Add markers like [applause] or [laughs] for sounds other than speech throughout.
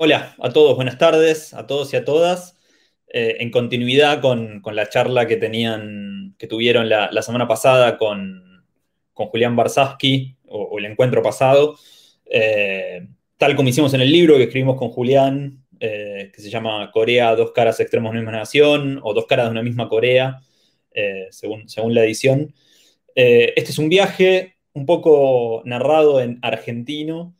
Hola a todos, buenas tardes a todos y a todas. Eh, en continuidad con, la charla que tenían, que tuvieron la, semana pasada con, Julián Barsavsky, o, el encuentro pasado, eh, tal como hicimos en el libro que escribimos con Julián, eh, que se llama Corea, dos caras extremos de una misma nación, o dos caras de una misma Corea, según la edición. este es un viaje un poco narrado en argentino,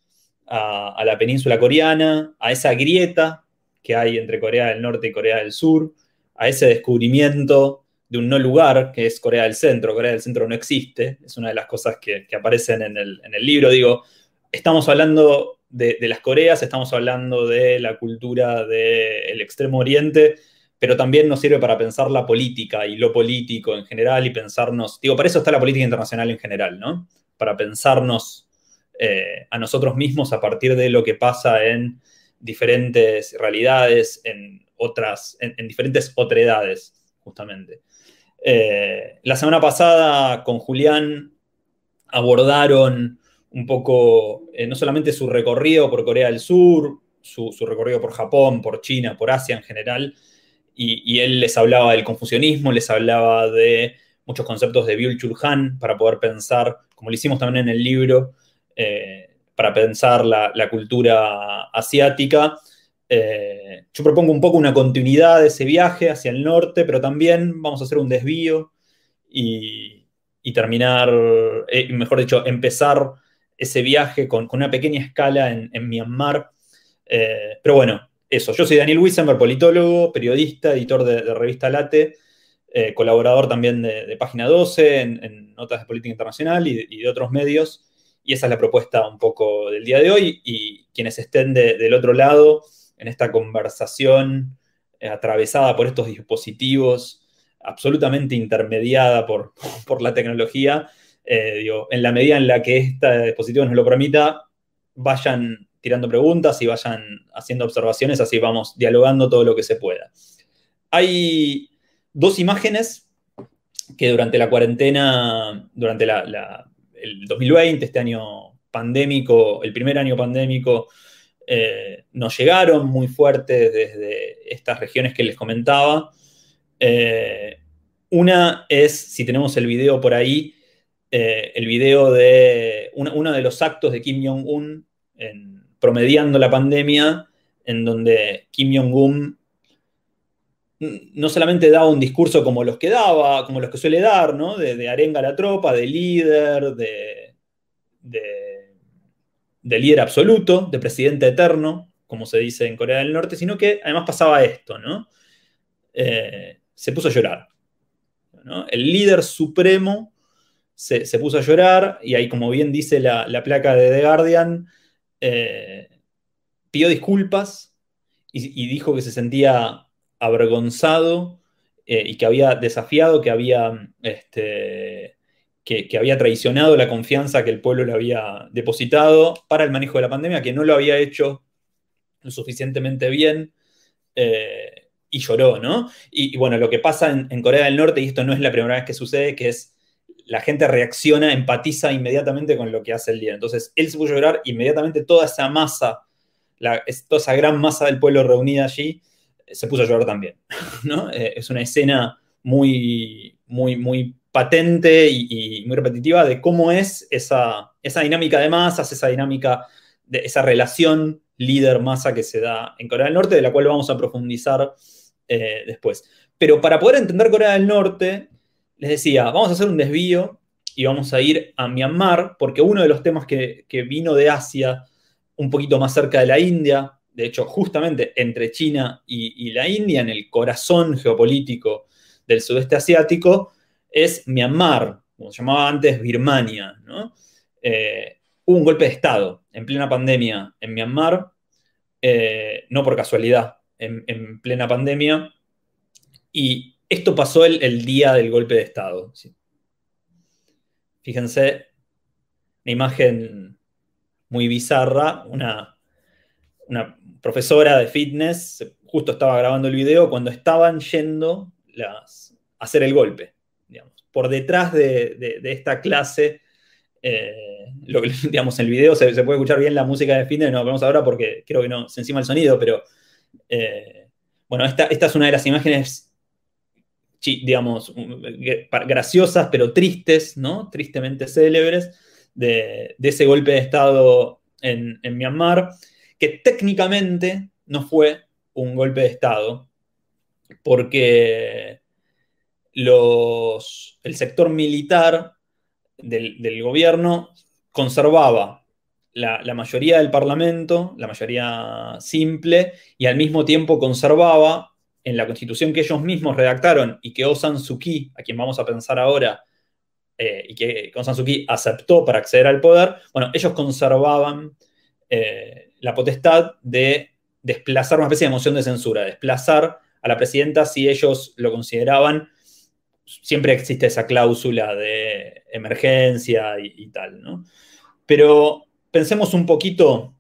a, la península coreana, a esa grieta que hay entre Corea del Norte y Corea del Sur, a ese descubrimiento de un no lugar, que es Corea del Centro. Corea del Centro no existe, es una de las cosas que, aparecen en el, libro. Digo, estamos hablando de, las Coreas, estamos hablando de la cultura del Extremo Oriente, pero también nos sirve para pensar la política y lo político en general y pensarnos, digo, para eso está la política internacional en general, ¿no? Para pensarnos eh, a nosotros mismos a partir de lo que pasa en diferentes realidades, en otras, en, diferentes otredades, justamente. Eh, la semana pasada con Julián abordaron un poco eh, no solamente su recorrido por Corea del Sur, su, recorrido por Japón, por China, por Asia en general, y, él les hablaba del confucianismo, les hablaba de muchos conceptos de Byul-Chul para poder pensar, como lo hicimos también en el libro, eh, para pensar la, cultura asiática. Eh, yo propongo un poco una continuidad de ese viaje hacia el norte, pero también vamos a hacer un desvío y, terminar, eh, mejor dicho, empezar ese viaje con, una pequeña escala en, Myanmar. pero bueno, eso. Yo soy Daniel Wiesenberg, politólogo, periodista, editor de, revista Late, colaborador también de, Página 12 en, notas de política internacional y de otros medios. Y esa es la propuesta un poco del día de hoy. Y quienes estén del otro lado en esta conversación eh, atravesada por estos dispositivos, absolutamente intermediada por, [laughs] por la tecnología, eh, en la medida en la que este dispositivo nos lo permita, vayan tirando preguntas y vayan haciendo observaciones, así vamos dialogando todo lo que se pueda. Hay dos imágenes que durante la cuarentena, durante la el 2020, este año pandémico, el primer año pandémico, eh, nos llegaron muy fuertes desde estas regiones que les comentaba. Eh, una es, si tenemos el video por ahí, eh, el video de uno de los actos de Kim Jong-un promediando la pandemia, en donde Kim Jong-un no solamente daba un discurso como los que daba, como los que suele dar, ¿no? De, arenga a la tropa, de líder, de, de, líder absoluto, de presidente eterno, como se dice en Corea del Norte, sino que además pasaba esto, ¿no? Eh, se puso a llorar. El líder supremo se, puso a llorar y ahí, como bien dice la, placa de The Guardian, eh, pidió disculpas y dijo que se sentía avergonzado eh, y que había desafiado, que había, este, que, había traicionado la confianza que el pueblo le había depositado para el manejo de la pandemia, que no lo había hecho lo suficientemente bien. Eh, y lloró, ¿no? Y, bueno, lo que pasa en, Corea del Norte, y esto no es la primera vez que sucede, que es la gente reacciona, empatiza inmediatamente con lo que hace el líder. Entonces, él se puso a llorar, inmediatamente toda esa masa, la, toda esa gran masa del pueblo reunida allí, se puso a llorar también. [laughs] ¿no? Eh, es una escena muy, muy, muy patente y, muy repetitiva de cómo es esa, esa dinámica de masas, esa dinámica de esa relación líder-masa que se da en Corea del Norte, de la cual vamos a profundizar eh, después. Pero para poder entender Corea del Norte, les decía, vamos a hacer un desvío y vamos a ir a Myanmar, porque uno de los temas que, que vino de Asia, un poquito más cerca de la India, de hecho, justamente entre China y, la India, en el corazón geopolítico del sudeste asiático, es Myanmar, como se llamaba antes Birmania. Eh, hubo un golpe de Estado en plena pandemia en Myanmar, eh, no por casualidad, en, plena pandemia, y esto pasó el, día del golpe de Estado. Fíjense, una imagen muy bizarra, una profesora de fitness justo estaba grabando el video cuando estaban yendo a hacer el golpe. Por detrás de, esta clase [laughs] digamos, en el video se, puede escuchar bien la música de de no lo vemos ahora porque creo que no se encima el sonido, pero bueno, esta, esta es una de las imágenes digamos, graciosas, pero tristes, ¿no? Tristemente célebres, de, ese golpe de Estado en, Myanmar, que técnicamente no fue un golpe de Estado, porque el sector militar del, gobierno conservaba la, mayoría del parlamento, la mayoría simple, y al mismo tiempo conservaba en la constitución que ellos mismos redactaron y que Aung San Suu Kyi, a quien vamos a pensar ahora, eh, y que Aung San Suu Kyi aceptó para acceder al poder, bueno, ellos conservaban eh, la potestad de desplazar una especie de moción de censura, desplazar a la presidenta si ellos lo consideraban. Siempre existe esa cláusula de emergencia y, tal, ¿no? Pero pensemos un poquito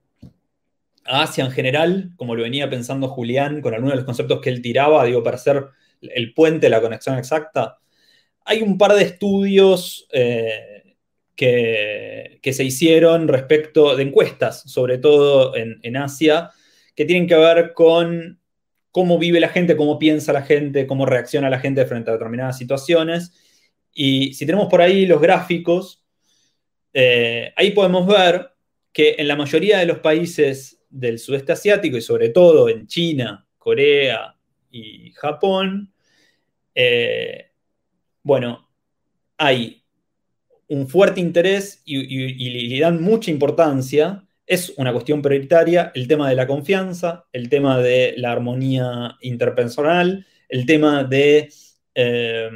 a Asia en general, como lo venía pensando Julián con algunos de los conceptos que él tiraba, digo, para hacer el puente, la conexión exacta, hay un par de estudios eh, que, se hicieron respecto de encuestas, sobre todo en, Asia, que tienen que ver con cómo vive la gente, cómo piensa la gente, cómo reacciona la gente frente a determinadas situaciones. Y si tenemos por ahí los gráficos, eh, ahí podemos ver que en la mayoría de los países del sudeste asiático y sobre todo en China, Corea y Japón, eh, bueno, hay un fuerte interés y, le dan mucha importancia. Es una cuestión prioritaria el tema de la confianza, el tema de la armonía interpersonal, el tema de eh,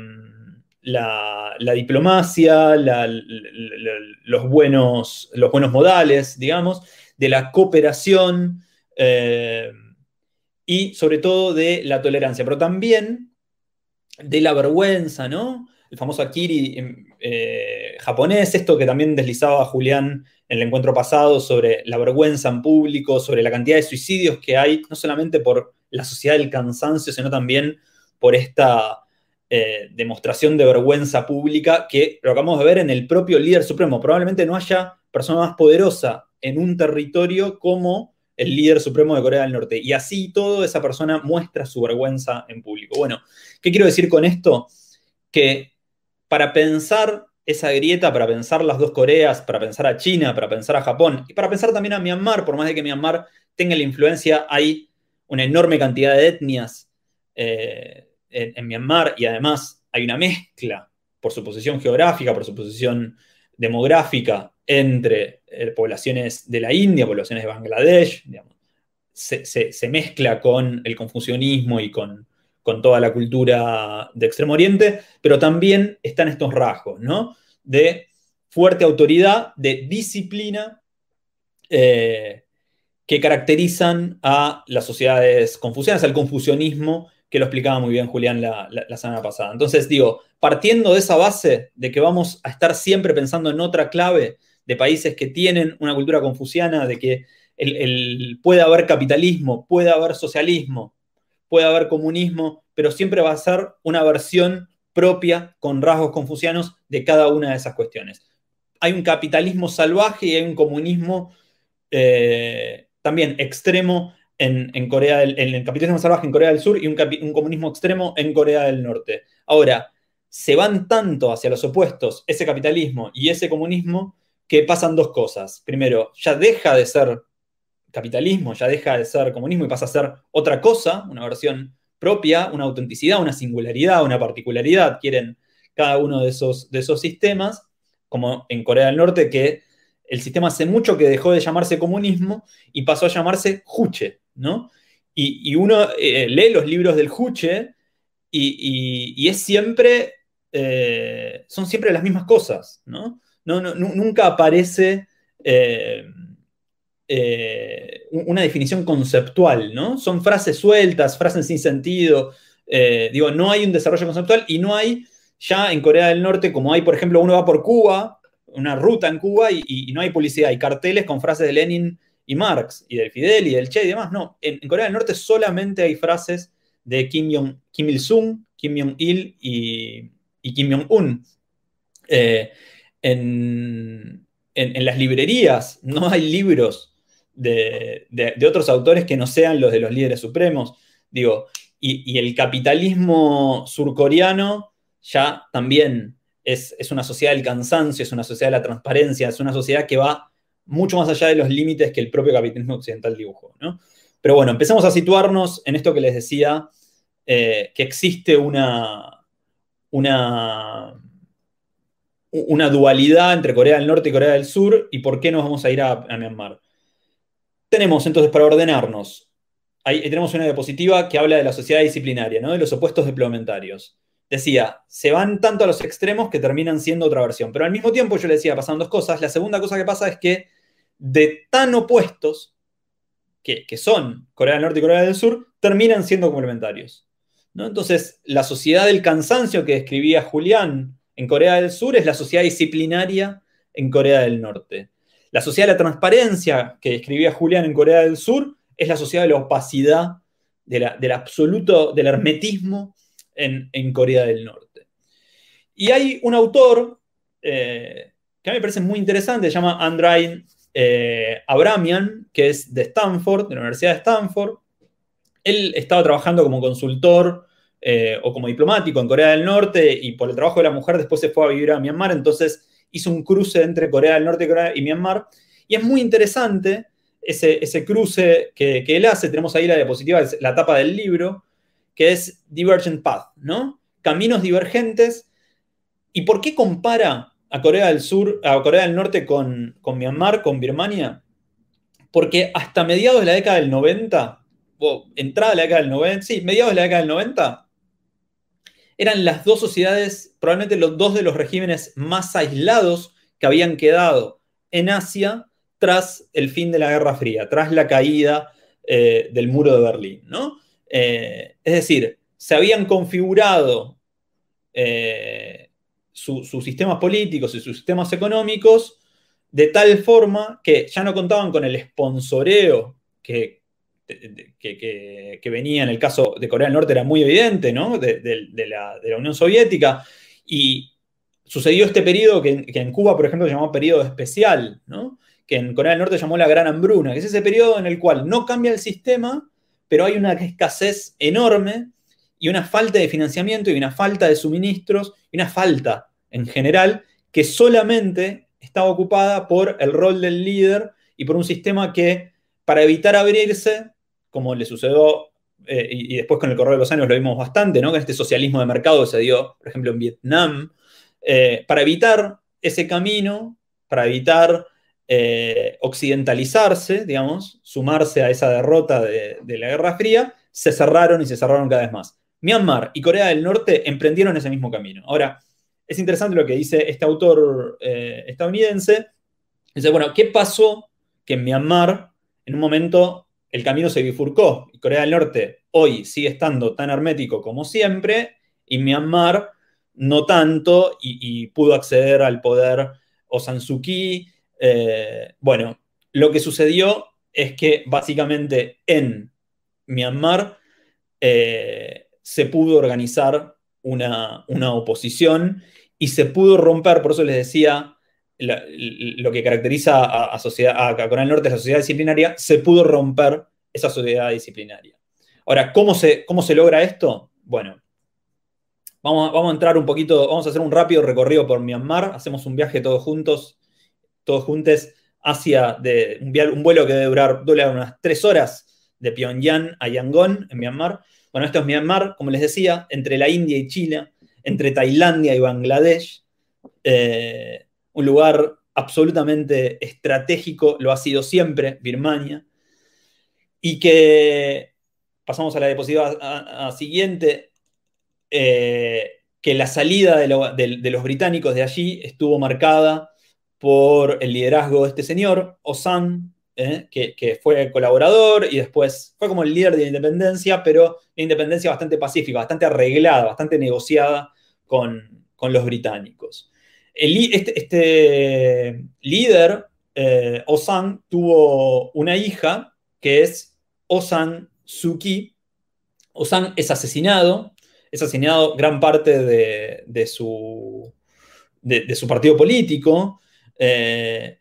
la, diplomacia, los, buenos, los buenos modales, digamos de la cooperación eh, y sobre todo de la tolerancia, pero también de la vergüenza, ¿no? El famoso Akiri em, eh, japonés, esto que también deslizaba Julián en el encuentro pasado sobre la vergüenza en público, sobre la cantidad de suicidios que hay, no solamente por la sociedad del cansancio, sino también por esta eh, demostración de vergüenza pública que lo acabamos de ver en el propio líder supremo. Probablemente no haya persona más poderosa en un territorio como el líder supremo de Corea del Norte. Y así todo esa persona muestra su vergüenza en público. Bueno, ¿qué quiero decir con esto? Que para pensar esa grieta, para pensar las dos Coreas, para pensar a China, para pensar a Japón y para pensar también a Myanmar, por más de que Myanmar tenga la influencia, hay una enorme cantidad de etnias eh, en, Myanmar y además hay una mezcla por su posición geográfica, por su posición demográfica entre eh, poblaciones de la India, poblaciones de Bangladesh, se, mezcla con el confucianismo y con, toda la cultura de Extremo Oriente, pero también están estos rasgos, ¿no? De fuerte autoridad, de disciplina, eh, que caracterizan a las sociedades confucianas, al confucianismo, que lo explicaba muy bien Julián la, la, semana pasada. Entonces, digo, partiendo de esa base de que vamos a estar siempre pensando en otra clave, de países que tienen una cultura confuciana, de que el, puede haber capitalismo, puede haber socialismo, puede haber comunismo, pero siempre va a ser una versión propia con rasgos confucianos de cada una de esas cuestiones. Hay un capitalismo salvaje y hay un comunismo eh, también extremo en, Corea en el capitalismo salvaje en Corea del Sur y un, un, comunismo extremo en Corea del Norte. Ahora, se van tanto hacia los opuestos ese capitalismo y ese comunismo que pasan dos cosas. Primero, ya deja de ser capitalismo, ya deja de ser comunismo y pasa a ser otra cosa, una versión propia, una autenticidad, una singularidad, una particularidad, quieren cada uno de esos, de esos sistemas, como en Corea del Norte, que el sistema hace mucho que dejó de llamarse comunismo y pasó a llamarse Juche, ¿no? Y, uno eh, lee los libros del Juche y, es siempre, eh, son siempre las mismas cosas, ¿no? no, nunca aparece eh, eh, una definición conceptual, ¿no? Son frases sueltas, frases sin sentido. Eh, digo, no hay un desarrollo conceptual y no hay ya en Corea del Norte, como hay, por ejemplo, uno va por Cuba, una ruta en Cuba y, no hay publicidad, hay carteles con frases de Lenin y Marx y del Fidel y del Che y demás. No, en, Corea del Norte solamente hay frases de Kim, Il-sung, Kim Jong-il y, Kim Jong-un. en, las librerías no hay libros de, otros autores que no sean los de los líderes supremos. Digo, y, el capitalismo surcoreano ya también es, una sociedad del cansancio, es una sociedad de la transparencia, es una sociedad que va mucho más allá de los límites que el propio capitalismo occidental dibujó. Pero bueno, empecemos a situarnos en esto que les decía, eh, que existe una, una, una dualidad entre Corea del Norte y Corea del Sur y por qué nos vamos a ir a, a Myanmar. Tenemos entonces para ordenarnos ahí tenemos una diapositiva que habla de la sociedad disciplinaria, ¿no? de los opuestos diplomentarios. Decía, se van tanto a los extremos que terminan siendo otra versión. Pero al mismo tiempo yo le decía, pasan dos cosas. La segunda cosa que pasa es que de tan opuestos que, son Corea del Norte y Corea del Sur, terminan siendo complementarios. ¿no? Entonces, la sociedad del cansancio que describía Julián en Corea del Sur es la sociedad disciplinaria en Corea del Norte. La sociedad de la transparencia que describía Julián en Corea del Sur es la sociedad de la opacidad, del absoluto, del hermetismo en, Corea del Norte. Y hay un autor eh, que a mí me parece muy interesante, se llama Andrei eh, Abramian, que es de Stanford, de la Universidad de Stanford. Él estaba trabajando como consultor eh, o como diplomático en Corea del Norte y por el trabajo de la mujer después se fue a vivir a Myanmar, entonces hizo un cruce entre Corea del Norte y, y Myanmar. Y es muy interesante ese, cruce que, él hace, tenemos ahí la diapositiva, la tapa del libro, que es Divergent Path, ¿no? Caminos divergentes. ¿Y por qué compara a Corea del Sur, a Corea del Norte con, con Myanmar, con Birmania? Porque hasta mediados de la década del 90, o entrada de la década del 90, sí, mediados de la década del 90, eran las dos sociedades, probablemente los dos de los regímenes más aislados que habían quedado en Asia tras el fin de la Guerra Fría, tras la caída eh, del muro de Berlín. ¿no? Eh, es decir, se habían configurado eh, sus sistemas políticos y sus sistemas económicos de tal forma que ya no contaban con el sponsoreo que, que, venía en el caso de Corea del Norte, era muy evidente, ¿no? de, la, Unión Soviética. Y sucedió este periodo que, en Cuba, por ejemplo, se llamó periodo especial, ¿no? que en Corea del Norte llamó la Gran Hambruna, que es ese periodo en el cual no cambia el sistema, pero hay una escasez enorme y una falta de financiamiento y una falta de suministros y una falta en general que solamente estaba ocupada por el rol del líder y por un sistema que para evitar abrirse, como le sucedió eh, y, después con el correr de los años lo vimos bastante, ¿no? que este socialismo de mercado se dio, por ejemplo, en Vietnam, eh, para evitar ese camino, para evitar eh, occidentalizarse, digamos, sumarse a esa derrota de, la Guerra Fría, se cerraron y se cerraron cada vez más. Myanmar y Corea del Norte emprendieron ese mismo camino. Ahora, es interesante lo que dice este autor estadounidense. Dice, bueno, ¿qué pasó que en Myanmar en un momento el camino se bifurcó y Corea del Norte hoy sigue estando tan hermético como siempre y Myanmar no tanto y, pudo acceder al poder o San Suu Kyi. Eh, bueno, lo que sucedió es que básicamente en Myanmar eh, se pudo organizar una, oposición y se pudo romper, por eso les decía, lo que caracteriza a, sociedad, a Corea del Norte es la sociedad disciplinaria, se pudo romper esa sociedad disciplinaria. Ahora, ¿cómo se, cómo se logra esto? Bueno, vamos, vamos a entrar un poquito, vamos a hacer un rápido recorrido por Myanmar, hacemos un viaje todos juntos todos juntos hacia de, un, vuelo que debe durar, unas tres horas de Pyongyang a Yangon, en Myanmar. Bueno, esto es Myanmar, como les decía, entre la India y China, entre Tailandia y Bangladesh, eh, un lugar absolutamente estratégico, lo ha sido siempre Birmania, y que, pasamos a la diapositiva siguiente, eh, que la salida de, los británicos de allí estuvo marcada por el liderazgo de este señor, Osan, ¿eh? que, fue colaborador y después fue como el líder de la independencia, pero una independencia bastante pacífica, bastante arreglada, bastante negociada con, los británicos. Este, este, líder, eh, Osan, tuvo una hija que es Osan Suki. Osan es asesinado, es asesinado gran parte de, su partido político. Eh,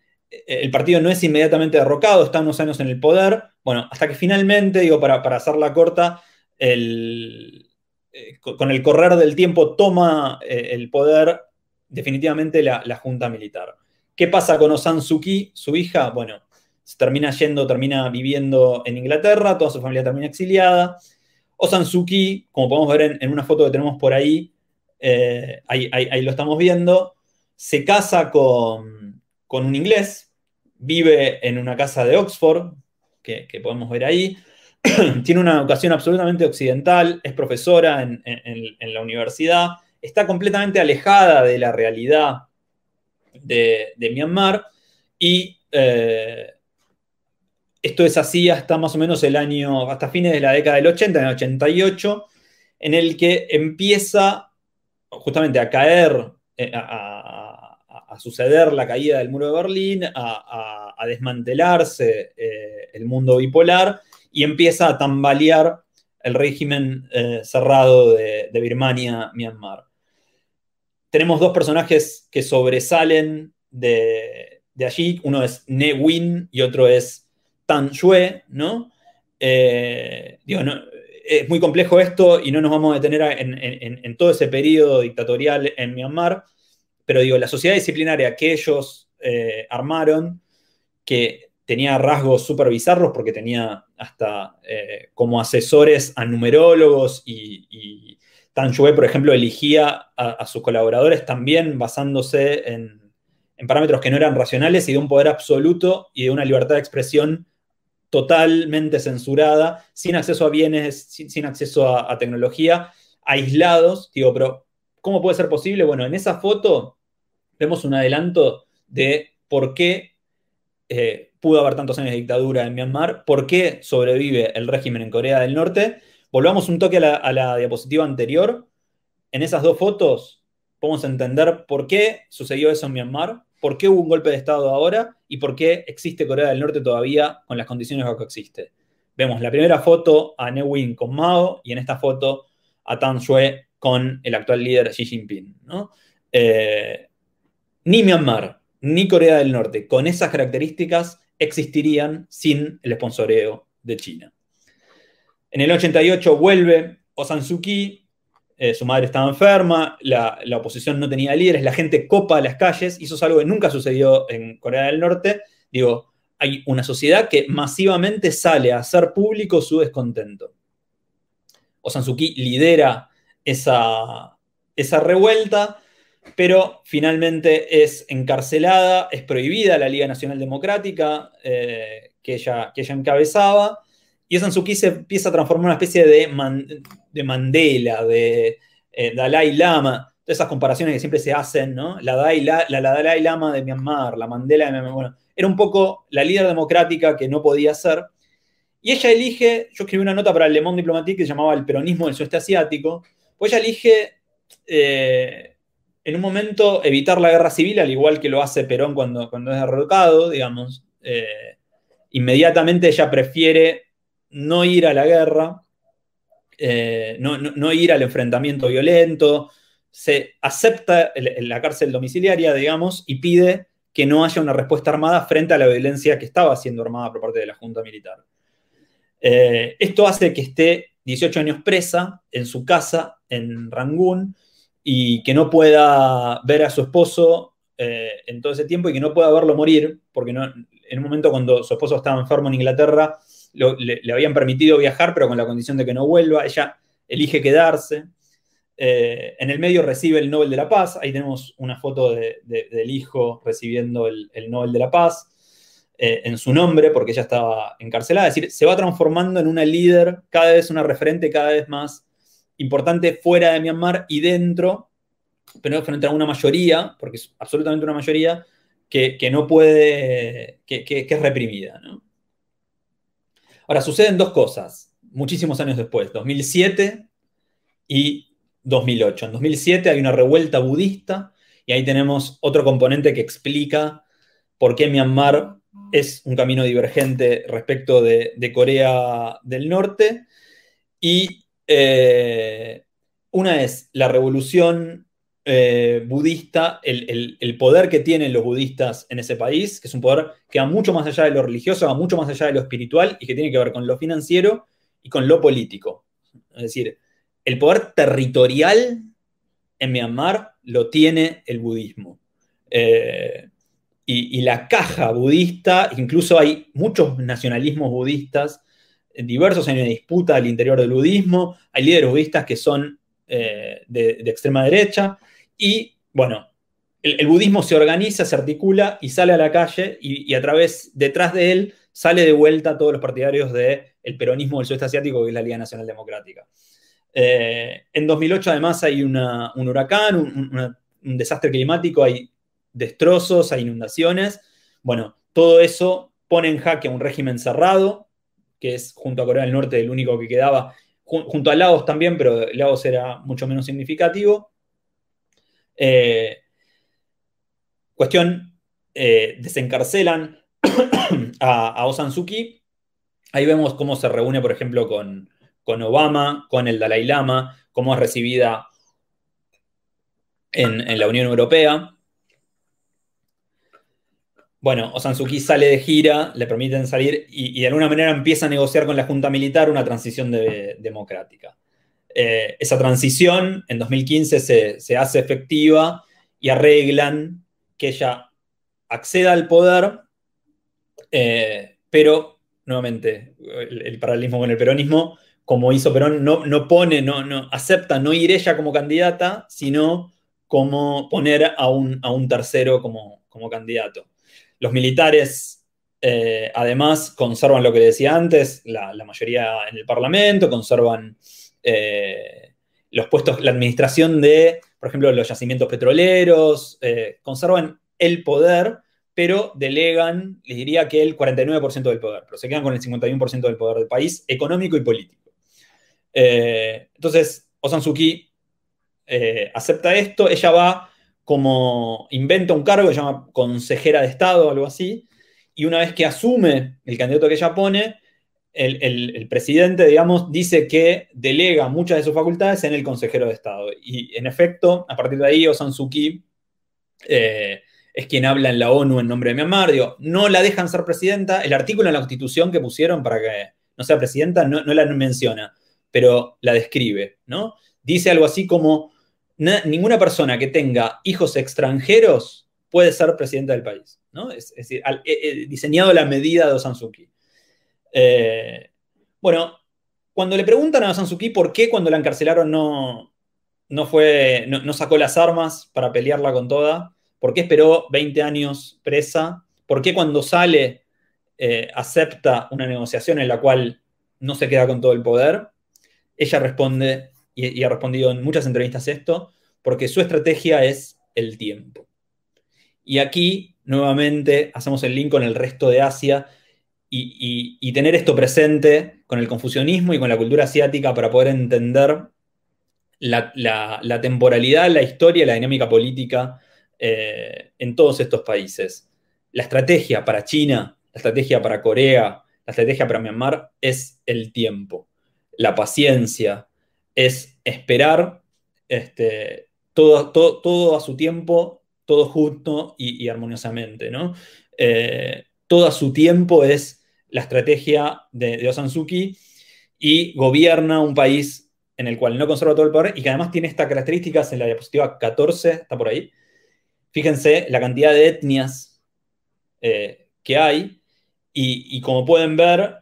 el partido no es inmediatamente derrocado, está unos años en el poder. Bueno, hasta que finalmente, digo, para, hacerla corta, el, eh, con el correr del tiempo toma el poder definitivamente la, Junta Militar. ¿Qué pasa con Osan Suki, su hija? Bueno, se termina yendo, termina viviendo en Inglaterra, toda su familia termina exiliada. Osan Suki, como podemos ver en, una foto que tenemos por ahí, eh, ahí, lo estamos viendo, se casa con, un inglés, vive en una casa de Oxford, que podemos ver ahí, [clears throat] tiene una educación absolutamente occidental, es profesora en, la universidad, está completamente alejada de la realidad de, Myanmar y eh, esto es así hasta más o menos el año, hasta fines de la década del 80, en el 88, en el que empieza justamente a caer, eh, a, suceder la caída del muro de Berlín, a, desmantelarse eh, el mundo bipolar y empieza a tambalear el régimen cerrado de, Birmania, Myanmar. Tenemos dos personajes que sobresalen de, allí, uno es Ne Win y otro es Tan Shue, ¿no? Eh, es muy complejo esto y no nos vamos a detener en, todo ese periodo dictatorial en Myanmar, pero digo, la sociedad disciplinaria que ellos eh, armaron, que tenía rasgos súper bizarros porque tenía hasta eh, como asesores a numerólogos y Tan por ejemplo, elegía a, sus colaboradores también basándose en, parámetros que no eran racionales y de un poder absoluto y de una libertad de expresión totalmente censurada, sin acceso a bienes, sin, acceso a, tecnología, aislados. Digo, pero ¿cómo puede ser posible? Bueno, en esa foto vemos un adelanto de por qué eh, pudo haber tantos años de dictadura en Myanmar, por qué sobrevive el régimen en Corea del Norte. Volvamos un toque a la, diapositiva anterior. En esas dos fotos podemos entender por qué sucedió eso en Myanmar, por qué hubo un golpe de Estado ahora y por qué existe Corea del Norte todavía con las condiciones que existe. Vemos la primera foto a Ne Win con Mao y en esta foto a Tan Shue con el actual líder Xi Jinping. Eh, ni Myanmar ni Corea del Norte con esas características existirían sin el sponsoreo de China. En el 88 vuelve Osan Suu Kyi, eh, su madre estaba enferma, la, oposición no tenía líderes, la gente copa las calles, y eso es algo que nunca sucedió en Corea del Norte. Digo, hay una sociedad que masivamente sale a hacer público su descontento. Osan Suu Kyi lidera esa, esa revuelta, pero finalmente es encarcelada, es prohibida la Liga Nacional Democrática eh, que, ella, que ella encabezaba, y Suu Kyi se empieza a transformar en una especie de, de Mandela, de eh, Dalai Lama, todas esas comparaciones que siempre se hacen, ¿no? La Dalai, la, Dalai Lama de Myanmar, la Mandela de Myanmar, bueno, era un poco la líder democrática que no podía ser. Y ella elige, yo escribí una nota para el Le Monde Diplomatique que se llamaba El peronismo del sudeste asiático, pues ella elige eh, en un momento evitar la guerra civil, al igual que lo hace Perón cuando, cuando es derrocado, digamos. Eh, inmediatamente ella prefiere no ir a la guerra, eh, no, ir al enfrentamiento violento, se acepta la cárcel domiciliaria, digamos, y pide que no haya una respuesta armada frente a la violencia que estaba siendo armada por parte de la Junta Militar. Eh, esto hace que esté 18 años presa en su casa en Rangún, y que no pueda ver a su esposo eh, en todo ese tiempo y que no pueda verlo morir, porque no, en un momento cuando su esposo estaba enfermo en Inglaterra, le, habían permitido viajar, pero con la condición de que no vuelva, ella elige quedarse. Eh, en el medio recibe el Nobel de la Paz, ahí tenemos una foto del hijo recibiendo el, Nobel de la Paz eh, en su nombre, porque ella estaba encarcelada, es decir, se va transformando en una líder, cada vez una referente, cada vez más importante fuera de Myanmar y dentro, pero frente a una mayoría, porque es absolutamente una mayoría, que, no puede, que, es reprimida. Ahora, suceden dos cosas, muchísimos años después, 2007 y 2008. En 2007 hay una revuelta budista y ahí tenemos otro componente que explica por qué Myanmar es un camino divergente respecto de, Corea del Norte. Y eh, una es la revolución eh, budista, el, poder que tienen los budistas en ese país, que es un poder que va mucho más allá de lo religioso, va mucho más allá de lo espiritual y que tiene que ver con lo financiero y con lo político. Es decir, el poder territorial en Myanmar lo tiene el budismo. Eh, y, la caja budista, incluso hay muchos nacionalismos budistas diversos, hay una disputa al interior del budismo, hay líderes budistas que son eh, de, extrema derecha, y bueno, el, budismo se organiza, se articula y sale a la calle, y, a través, detrás de él, sale de vuelta todos los partidarios del peronismo del sudeste asiático, que es la Liga Nacional Democrática. Eh, en 2008 además hay un huracán, un, desastre climático, hay destrozos, hay inundaciones. Bueno, todo eso pone en jaque a un régimen cerrado, que es junto a Corea del Norte el único que quedaba, junto a Laos también, pero Laos era mucho menos significativo. Eh, cuestión, eh, desencarcelan [clears throat] a, a Aung San Suu Kyi. Ahí vemos cómo se reúne, por ejemplo, con, con Obama, con el Dalai Lama, cómo es recibida en, la Unión Europea. Bueno, Osansuki sale de gira, le permiten salir y, de alguna manera empieza a negociar con la Junta Militar una transición democrática. Eh, esa transición en 2015 se, hace efectiva y arreglan que ella acceda al poder, eh, pero nuevamente el, paralelismo con el peronismo, como hizo Perón, no, no pone, no, no, acepta no ir ella como candidata, sino como poner a un, a un tercero como, como, candidato. Los militares, eh, además, conservan lo que decía antes, la, mayoría en el Parlamento, conservan eh, los puestos, la administración de, por ejemplo, los yacimientos petroleros, eh, conservan el poder, pero delegan, les diría que el 49% del poder, pero se quedan con el 51% del poder del país, económico y político. Eh, entonces, Osan eh, acepta esto, ella va como, inventa un cargo se llama consejera de Estado algo así, y una vez que asume el candidato que ella pone, el, presidente, digamos, dice que delega muchas de sus facultades en el consejero de Estado. Y en efecto, a partir de ahí, Osan Suu eh, es quien habla en la ONU en nombre de Myanmar. Digo, no la dejan ser presidenta. El artículo en la constitución que pusieron para que no sea presidenta no la menciona pero la describe, ¿no? Dice algo así como, ninguna persona que tenga hijos extranjeros puede ser presidente del país, ¿no? Es, decir, eh, eh, diseñado la medida de Osansuki. Eh, bueno, cuando le preguntan a Osansuki por qué cuando la encarcelaron no, no, fue, no, sacó las armas para pelearla con toda, por qué esperó 20 años presa, por qué cuando sale acepta una negociación en la cual no se queda con todo el poder, ella responde, y, ha respondido en muchas entrevistas esto, porque su estrategia es el tiempo. Y aquí, nuevamente, hacemos el link con el resto de Asia y, tener esto presente con el confucianismo y con la cultura asiática para poder entender la, temporalidad, la historia, la dinámica política eh, en todos estos países. La estrategia para China, la estrategia para Corea, la estrategia para Myanmar es el tiempo la paciencia, es esperar este, todo, todo, a su tiempo, todo justo y, armoniosamente. ¿no? Eh, todo a su tiempo es la estrategia de, de Osansuki y gobierna un país en el cual no conserva todo el poder y que además tiene estas características en la diapositiva 14, está por ahí. Fíjense la cantidad de etnias eh, que hay y, como pueden ver,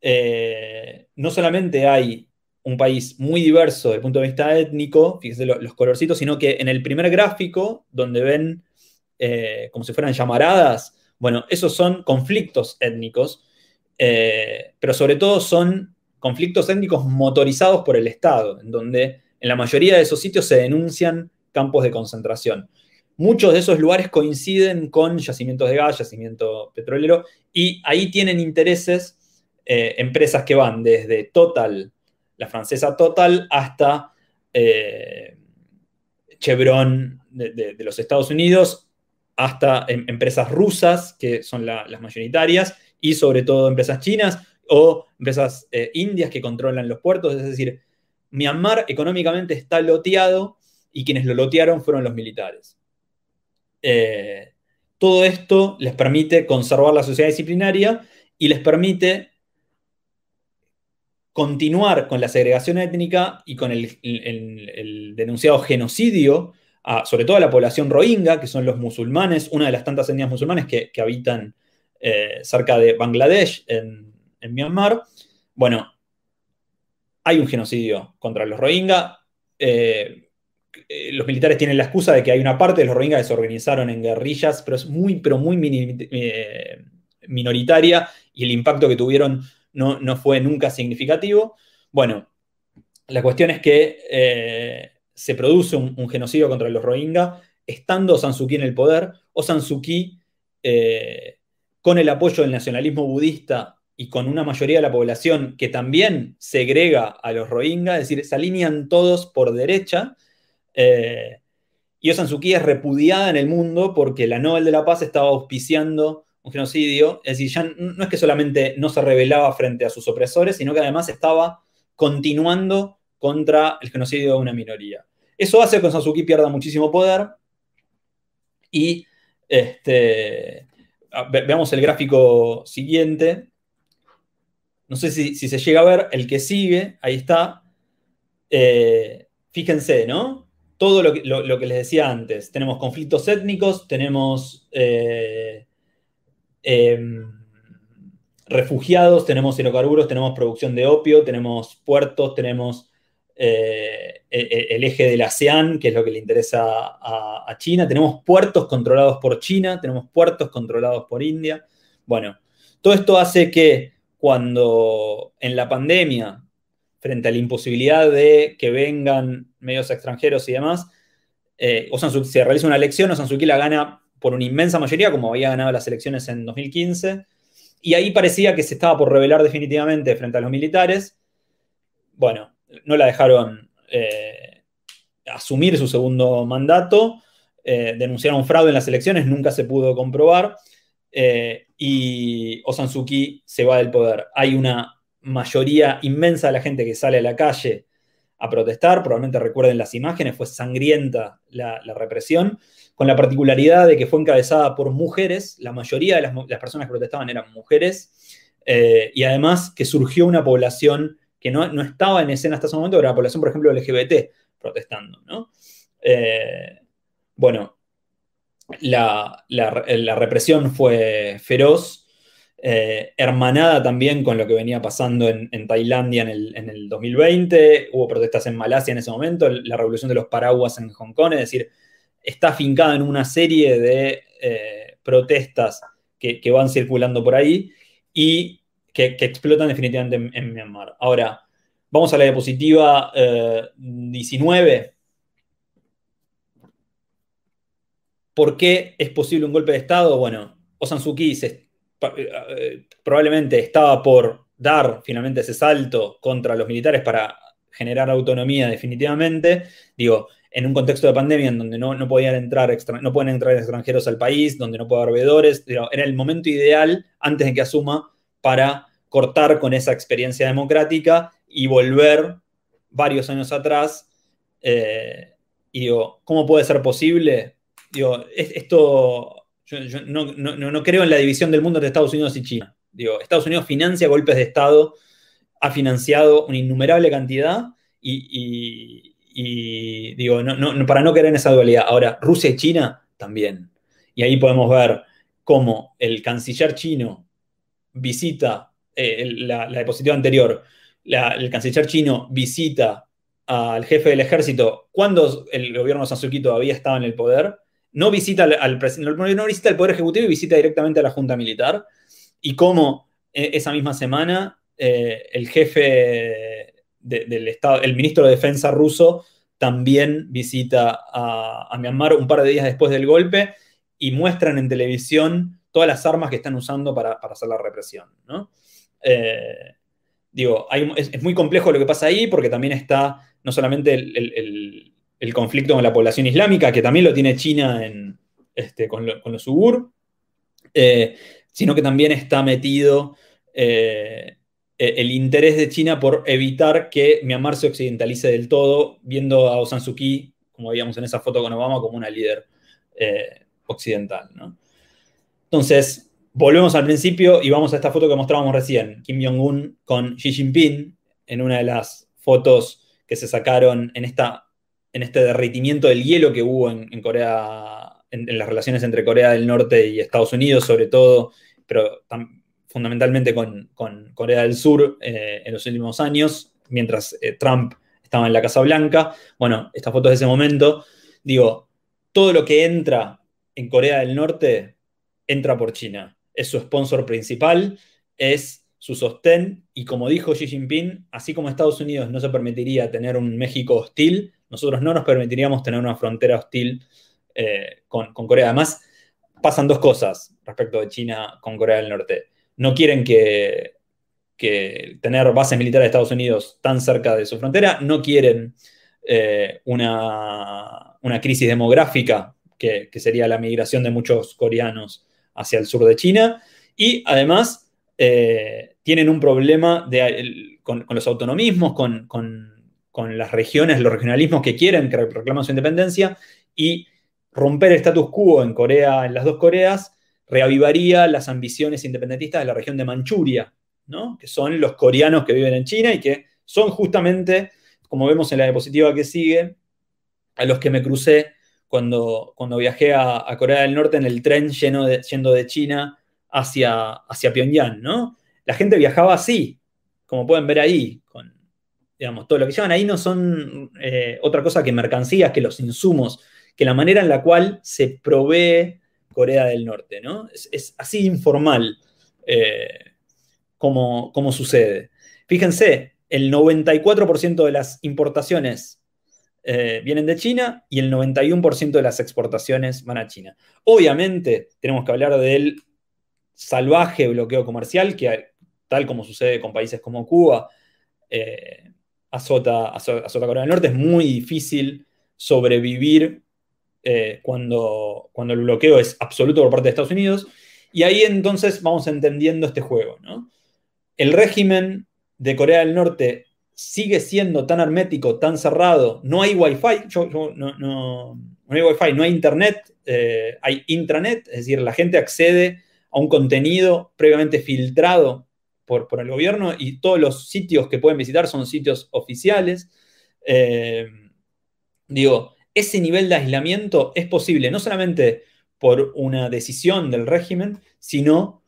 eh, no solamente hay un país muy diverso desde el punto de vista étnico, fíjense los, colorcitos, sino que en el primer gráfico, donde ven eh, como si fueran llamaradas, bueno, esos son conflictos étnicos, eh, pero sobre todo son conflictos étnicos motorizados por el Estado, en donde en la mayoría de esos sitios se denuncian campos de concentración. Muchos de esos lugares coinciden con yacimientos de gas, yacimiento petrolero, y ahí tienen intereses eh, empresas que van desde Total, la francesa Total, hasta eh, Chevron de, los Estados Unidos, hasta em, empresas rusas, que son las mayoritarias, y sobre todo empresas chinas o empresas eh, indias que controlan los puertos. Es decir, Myanmar económicamente está loteado y quienes lo lotearon fueron los militares. Eh, todo esto les permite conservar la sociedad disciplinaria y les permite continuar con la segregación étnica y con el, denunciado genocidio, sobre todo a la población rohingya, que son los musulmanes, una de las tantas etnias musulmanes que, habitan eh, cerca de Bangladesh, en, Myanmar. Bueno, hay un genocidio contra los Rohingya. Eh, eh, los militares tienen la excusa de que hay una parte de los Rohingya que se organizaron en guerrillas, pero es muy, pero muy minoritaria y el impacto que tuvieron no, fue nunca significativo. Bueno, la cuestión es que se produce un, genocidio contra los Rohingya estando San Suu Kyi en el poder o San Suu Kyi con el apoyo del nacionalismo budista y con una mayoría de la población que también segrega a los Rohingya, es decir, se alinean todos por derecha. Eh, y San es repudiada en el mundo porque la Nobel de la Paz estaba auspiciando un genocidio, es decir, ya no es que solamente no se rebelaba frente a sus opresores, sino que además estaba continuando contra el genocidio de una minoría. Eso hace que San pierda muchísimo poder y este, veamos el gráfico siguiente. No sé si, se llega a ver el que sigue, ahí está. Eh, fíjense, ¿no? Todo lo que, les decía antes. Tenemos conflictos étnicos, tenemos eh, em, refugiados, tenemos hidrocarburos, tenemos producción de opio, tenemos puertos, tenemos eh, e, e, el eje del ASEAN, que es lo que le interesa a, China. Tenemos puertos controlados por China, tenemos puertos controlados por India. Bueno, todo esto hace que cuando en la pandemia, frente a la imposibilidad de que vengan medios extranjeros y demás, eh, se realiza una elección, Osan la gana por una inmensa mayoría, como había ganado las elecciones en 2015, y ahí parecía que se estaba por revelar definitivamente frente a los militares. Bueno, no la dejaron eh, asumir su segundo mandato, eh, denunciaron fraude en las elecciones, nunca se pudo comprobar. Eh, y Osan se va del poder. Hay una mayoría inmensa de la gente que sale a la calle a protestar, probablemente recuerden las imágenes, fue sangrienta la, represión, con la particularidad de que fue encabezada por mujeres, la mayoría de las, personas que protestaban eran mujeres, eh, y además que surgió una población que no, estaba en escena hasta ese momento, era la población, por ejemplo, LGBT protestando. Eh, bueno, la, represión fue feroz, eh, hermanada también con lo que venía pasando en, Tailandia en el, 2020, hubo protestas en Malasia en ese momento, la revolución de los paraguas en Hong Kong, es decir, está fincada en una serie de eh, protestas que, van circulando por ahí y que, explotan definitivamente en, Myanmar. Ahora, vamos a la diapositiva 19 eh, ¿Por qué es posible un golpe de Estado? Bueno, Osan Suu Kyi eh, probablemente estaba por dar finalmente ese salto contra los militares para generar autonomía definitivamente. Digo, en un contexto de pandemia en donde no, podían entrar no pueden entrar extranjeros al país, donde no puede haber veedores, era el momento ideal antes de que asuma para cortar con esa experiencia democrática y volver varios años atrás. Eh, y digo, ¿cómo puede ser posible? digo, esto, yo, no, creo en la división del mundo entre Estados Unidos y China. Digo, Estados Unidos financia golpes de Estado, ha financiado una innumerable cantidad y, digo, para no creer en esa dualidad. Ahora, Rusia y China también. Y ahí podemos ver cómo el canciller chino visita eh, la, diapositiva anterior, el canciller chino visita al jefe del ejército cuando el gobierno de Sansuki todavía estaba en el poder no visita al, presidente, no visita el Poder Ejecutivo y visita directamente a la Junta Militar. Y cómo eh, esa misma semana eh, el jefe del Estado, el ministro de Defensa ruso, también visita a, Myanmar un par de días después del golpe y muestran en televisión todas las armas que están usando para, hacer la represión. Eh, digo, es, muy complejo lo que pasa ahí porque también está no solamente el el conflicto con la población islámica, que también lo tiene China en, este, con, los ugur, eh, sino que también está metido eh, e, el interés de China por evitar que Myanmar se occidentalice del todo, viendo a Aung San Suu Kyi como veíamos en esa foto con Obama, como una líder occidental. Entonces, volvemos al principio y vamos a esta foto que mostrábamos recién, Kim Jong-un con Xi Jinping, en una de las fotos que se sacaron en, esta, en este derretimiento del hielo que hubo en, Corea, en, las relaciones entre Corea del Norte y Estados Unidos, sobre todo, pero fundamentalmente con, Corea del Sur eh, en los últimos años, mientras eh, Trump estaba en la Casa Blanca. Bueno, estas fotos de ese momento, digo, todo lo que entra en Corea del Norte entra por China. Es su sponsor principal, es su sostén, y como dijo Xi Jinping, así como Estados Unidos no se permitiría tener un México hostil, nosotros no nos permitiríamos tener una frontera hostil eh, con, con Corea. Además, pasan dos cosas respecto de China con Corea del Norte. No quieren que que tener bases militares de Estados Unidos tan cerca de su frontera, no quieren eh, una, crisis demográfica, que, sería la migración de muchos coreanos hacia el sur de China, y además eh, tienen un problema con, los autonomismos, con, las regiones, los regionalismos que quieren, que reclaman su independencia, y romper el status quo en Corea, en las dos Coreas, reavivaría las ambiciones independentistas de la región de Manchuria, que son los coreanos que viven en China y que son justamente, como vemos en la diapositiva que sigue, a los que me crucé cuando, cuando viajé a, Corea del Norte en el tren lleno yendo de China hacia, hacia Pyongyang. ¿no? La gente viajaba así, como pueden ver ahí, con, digamos, todo lo que llevan ahí no son eh, otra cosa que mercancías, que los insumos, que la manera en la cual se provee Corea del Norte, ¿no? Es, así informal. Eh, como, sucede. Fíjense, el 94% de las importaciones eh, vienen de China y el 91% de las exportaciones van a China. Obviamente, tenemos que hablar del salvaje bloqueo comercial que, tal como sucede con países como Cuba, eh, azota, azota, Corea del Norte. Es muy difícil sobrevivir eh, cuando, cuando el bloqueo es absoluto por parte de Estados Unidos. Y ahí entonces vamos entendiendo este juego, ¿no? el régimen de Corea del Norte sigue siendo tan hermético, tan cerrado, no hay wifi, no, hay wifi, no hay internet, eh, hay intranet, es decir, la gente accede a un contenido previamente filtrado por, por, el gobierno y todos los sitios que pueden visitar son sitios oficiales. Eh, digo, ese nivel de aislamiento es posible no solamente por una decisión del régimen, sino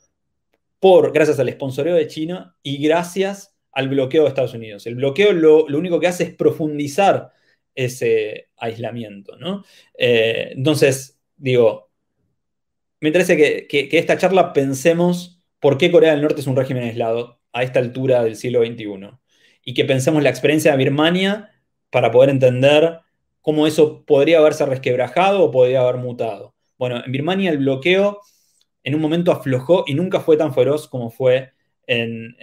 por, gracias al sponsoreo de China y gracias al bloqueo de Estados Unidos. El bloqueo lo, único que hace es profundizar ese aislamiento, ¿no? Eh, entonces, digo, me interesa que, que, esta charla pensemos por qué Corea del Norte es un régimen aislado a esta altura del siglo XXI y que pensemos la experiencia de Birmania para poder entender cómo eso podría haberse resquebrajado o podría haber mutado. Bueno, en Birmania el bloqueo en un momento aflojó y nunca fue tan feroz como fue en,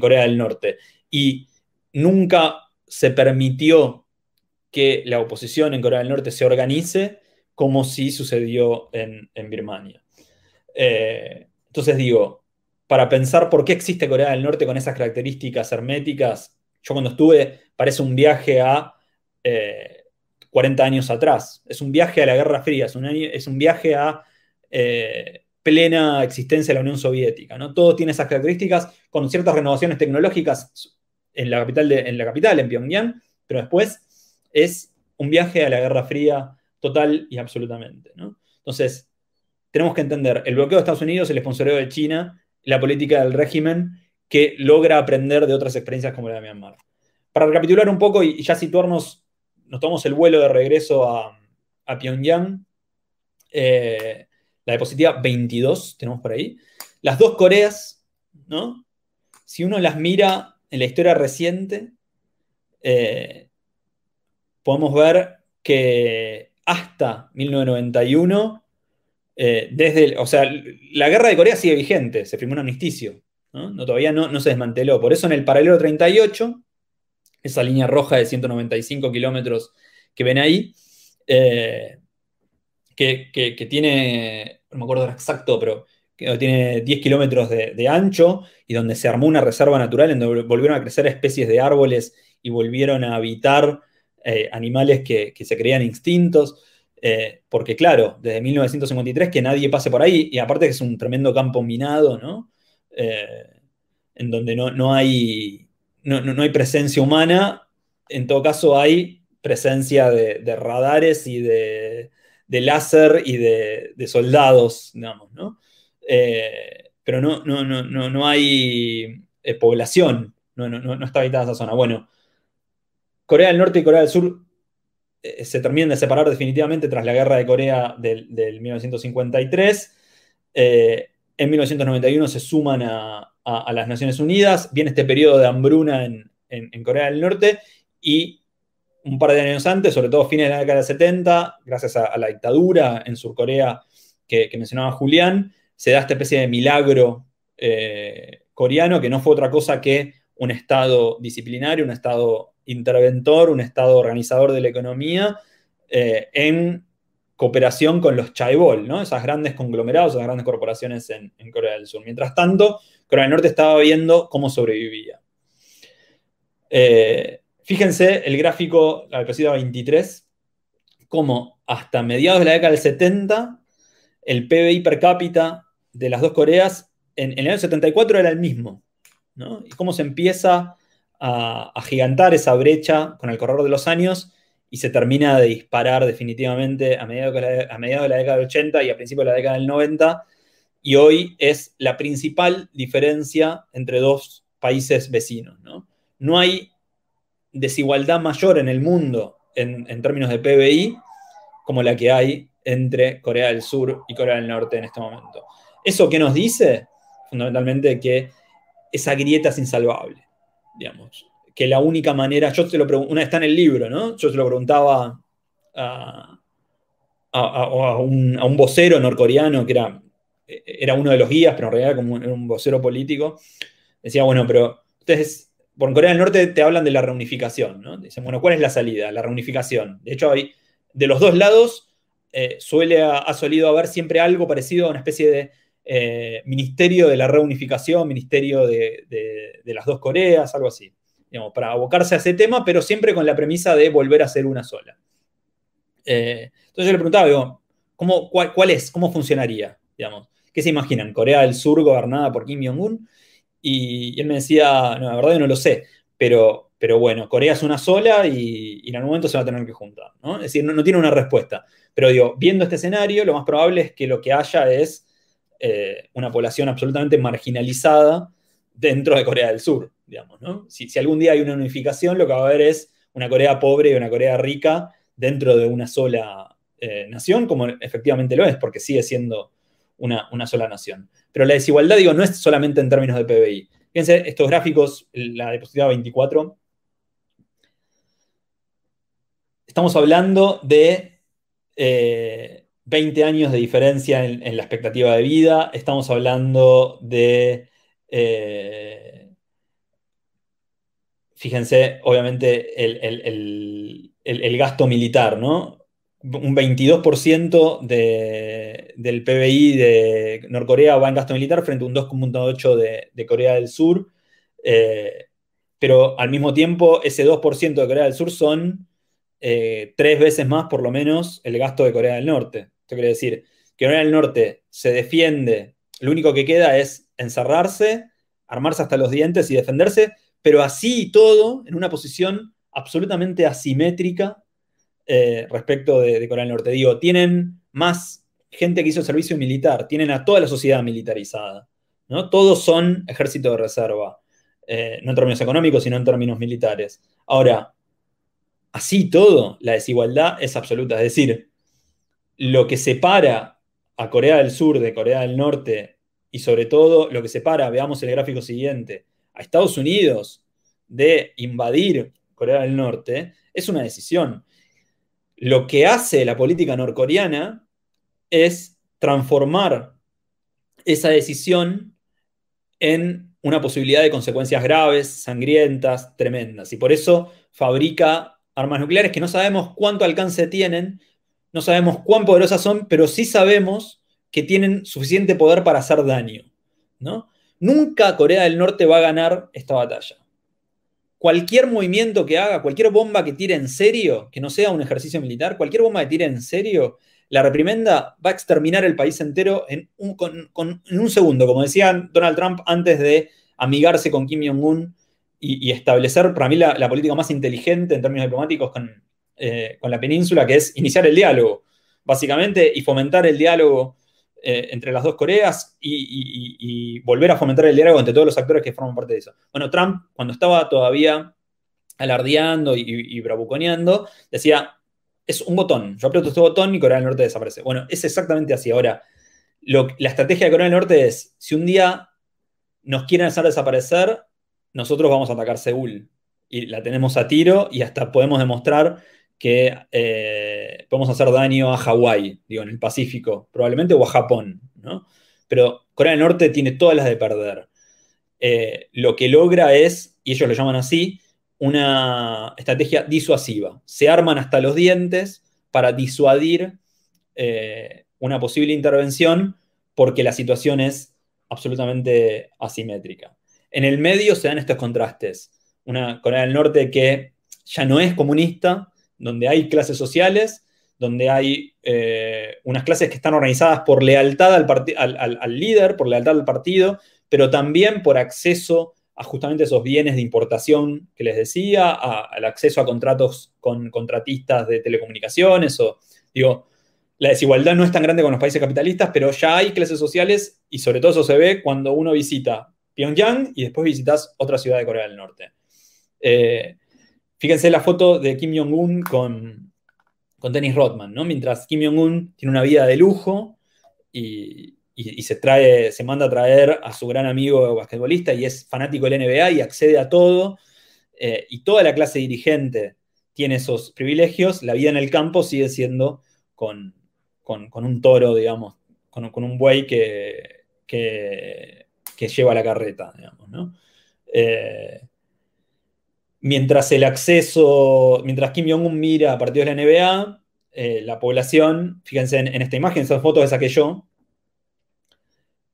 Corea del Norte. Y nunca se permitió que la oposición en Corea del Norte se organice como sí sucedió en, Birmania. Eh, entonces digo, para pensar por qué existe Corea del Norte con esas características herméticas, yo cuando estuve parece un viaje a eh, 40 años atrás. Es un viaje a la Guerra Fría, es un, es un viaje a eh, plena existencia de la Unión Soviética. ¿no? Todo tiene esas características con ciertas renovaciones tecnológicas en la capital, en, la capital, en Pyongyang, pero después es un viaje a la Guerra Fría total y absolutamente. Entonces, tenemos que entender el bloqueo de Estados Unidos, el sponsoreo de China, la política del régimen que logra aprender de otras experiencias como la de Myanmar. Para recapitular un poco y ya situarnos nos tomamos el vuelo de regreso a, Pyongyang. Eh, la diapositiva 22 tenemos por ahí. Las dos Coreas, ¿no? Si uno las mira en la historia reciente, eh, podemos ver que hasta 1991, eh, desde, o sea, la guerra de Corea sigue vigente, se firmó un amnisticio, ¿no? todavía no, no, se desmanteló. Por eso en el paralelo 38 esa línea roja de 195 kilómetros que ven ahí, eh, que, tiene, no me acuerdo exacto, pero que tiene 10 kilómetros de, ancho y donde se armó una reserva natural en donde volvieron a crecer especies de árboles y volvieron a habitar eh, animales que, se creían instintos. Eh, porque claro, desde 1953 que nadie pase por ahí, y aparte que es un tremendo campo minado, ¿no? en donde no, hay, no, hay presencia humana, en todo caso hay presencia de, radares y de, láser y de, soldados, digamos, ¿no? pero no, no, no, no, hay población, no, no, está habitada esa zona. Bueno, Corea del Norte y Corea del Sur eh, se terminan de separar definitivamente tras la guerra de Corea del, 1953. Eh, en 1991 se suman a, las Naciones Unidas. Viene este periodo de hambruna en, Corea del Norte y un par de años antes, sobre todo fines de la década de 70, gracias a, la dictadura en Surcorea que, que, mencionaba Julián, se da esta especie de milagro eh, coreano que no fue otra cosa que un Estado disciplinario, un Estado interventor, un Estado organizador de la economía, eh, en cooperación con los chaebol, ¿no? esas grandes conglomerados, esas grandes corporaciones en, Corea del Sur. Mientras tanto, Corea del Norte estaba viendo cómo sobrevivía. Eh, fíjense el gráfico, la diapositiva 23, cómo hasta mediados de la década del 70 el PBI per cápita de las dos Coreas en, el año 74 era el mismo. Y cómo se empieza a agigantar esa brecha con el correr de los años y se termina de disparar definitivamente a mediados de la, a mediados de la década del 80 y a principios de la década del 90, y hoy es la principal diferencia entre dos países vecinos. No, no hay desigualdad mayor en el mundo en, en términos de PBI como la que hay entre Corea del Sur y Corea del Norte en este momento. ¿Eso qué nos dice? Fundamentalmente que esa grieta es insalvable, digamos. Que la única manera, yo te lo una está en el libro, ¿no? Yo se lo preguntaba a, un, vocero norcoreano que era, era uno de los guías, pero en realidad como un, un vocero político. Decía, bueno, pero ustedes por Corea del Norte te hablan de la reunificación, ¿no? Dicen, bueno, ¿cuál es la salida? La reunificación. De hecho, de los dos lados eh, suele ha, solido haber siempre algo parecido a una especie de eh, ministerio de la reunificación, ministerio de, las dos Coreas, algo así, digamos, para abocarse a ese tema, pero siempre con la premisa de volver a ser una sola. Eh, entonces yo le preguntaba, digo, ¿cómo, cuál, es? ¿Cómo funcionaría? Digamos, ¿Qué se imaginan? Corea del Sur gobernada por Kim Jong-un. Y, él me decía, no, la verdad no lo sé, pero, pero bueno, Corea es una sola y, en algún momento se va a tener que juntar. ¿no? Es decir, no, tiene una respuesta. Pero digo, viendo este escenario, lo más probable es que lo que haya es eh, una población absolutamente marginalizada dentro de Corea del Sur, digamos, ¿no? si, algún día hay una unificación, lo que va a haber es una Corea pobre y una Corea rica dentro de una sola eh, nación, como efectivamente lo es, porque sigue siendo una, sola nación. Pero la desigualdad, digo, no es solamente en términos de PBI. Fíjense, estos gráficos, la diapositiva 24, estamos hablando de eh, 20 años de diferencia en, la expectativa de vida. Estamos hablando de, eh, fíjense, obviamente, el, gasto militar, ¿no? Un 22% del PBI de Norcorea va en gasto militar frente a un 2,8% de, de, Corea del Sur. Eh, pero al mismo tiempo, ese 2% de Corea del Sur son eh, tres veces más, por lo menos, el gasto de Corea del Norte. Esto quiere decir que Corea del Norte se defiende, lo único que queda es encerrarse, armarse hasta los dientes y defenderse, pero así y todo en una posición absolutamente asimétrica eh, respecto de, Corea del Norte. Digo, tienen más gente que hizo servicio militar, tienen a toda la sociedad militarizada. ¿no? Todos son ejército de reserva, eh, no en términos económicos, sino en términos militares. Ahora, así todo, la desigualdad es absoluta. Es decir, lo que separa a Corea del Sur de Corea del Norte y sobre todo lo que separa, veamos el gráfico siguiente, a Estados Unidos de invadir Corea del Norte, es una decisión. Lo que hace la política norcoreana es transformar esa decisión en una posibilidad de consecuencias graves, sangrientas, tremendas. Y por eso fabrica armas nucleares que no sabemos cuánto alcance tienen, no sabemos cuán poderosas son, pero sí sabemos que tienen suficiente poder para hacer daño. ¿no? Nunca Corea del Norte va a ganar esta batalla. Cualquier movimiento que haga, cualquier bomba que tire en serio, que no sea un ejercicio militar, cualquier bomba que tire en serio, la reprimenda va a exterminar el país entero en un, segundo, como decía Donald Trump antes de amigarse con Kim Jong-un y, establecer, para mí, la, política más inteligente en términos diplomáticos eh, con, la península, que es iniciar el diálogo, básicamente, y fomentar el diálogo eh, entre las dos Coreas y, volver a fomentar el diálogo entre todos los actores que forman parte de eso. Bueno, Trump, cuando estaba todavía alardeando y, bravuconeando, decía, es un botón, yo aprieto este botón y Corea del Norte desaparece. Bueno, es exactamente así. Ahora, la estrategia de Corea del Norte es, si un día nos quieren hacer desaparecer, nosotros vamos a atacar Seúl. Y la tenemos a tiro y hasta podemos demostrar que eh, podemos hacer daño a Hawái, digo, en el Pacífico, probablemente, o a Japón, ¿no? Pero Corea del Norte tiene todas las de perder. Eh, lo que logra es, y ellos lo llaman así, una estrategia disuasiva. Se arman hasta los dientes para disuadir eh, una posible intervención porque la situación es absolutamente asimétrica. En el medio se dan estos contrastes. Una Corea del Norte que ya no es comunista, donde hay clases sociales, donde hay eh, unas clases que están organizadas por lealtad al, líder, por lealtad al partido, pero también por acceso a justamente esos bienes de importación que les decía, al acceso a contratos con contratistas de telecomunicaciones, digo, la desigualdad no es tan grande con los países capitalistas, pero ya hay clases sociales y sobre todo eso se ve cuando uno visita Pyongyang y después visitas otra ciudad de Corea del Norte. Eh, fíjense la foto de Kim Jong-un con, con Dennis Rodman, ¿no? Mientras Kim Jong-un tiene una vida de lujo y, se, trae, se manda a traer a su gran amigo basquetbolista y es fanático del NBA y accede a todo, eh, y toda la clase dirigente tiene esos privilegios, la vida en el campo sigue siendo con, un toro, digamos, con, un buey que, que que lleva la carreta, digamos, ¿no? Eh, mientras el acceso, mientras Kim Jong-un mira partidos de la NBA, eh, la población, fíjense en, esta imagen, esas fotos que saqué yo,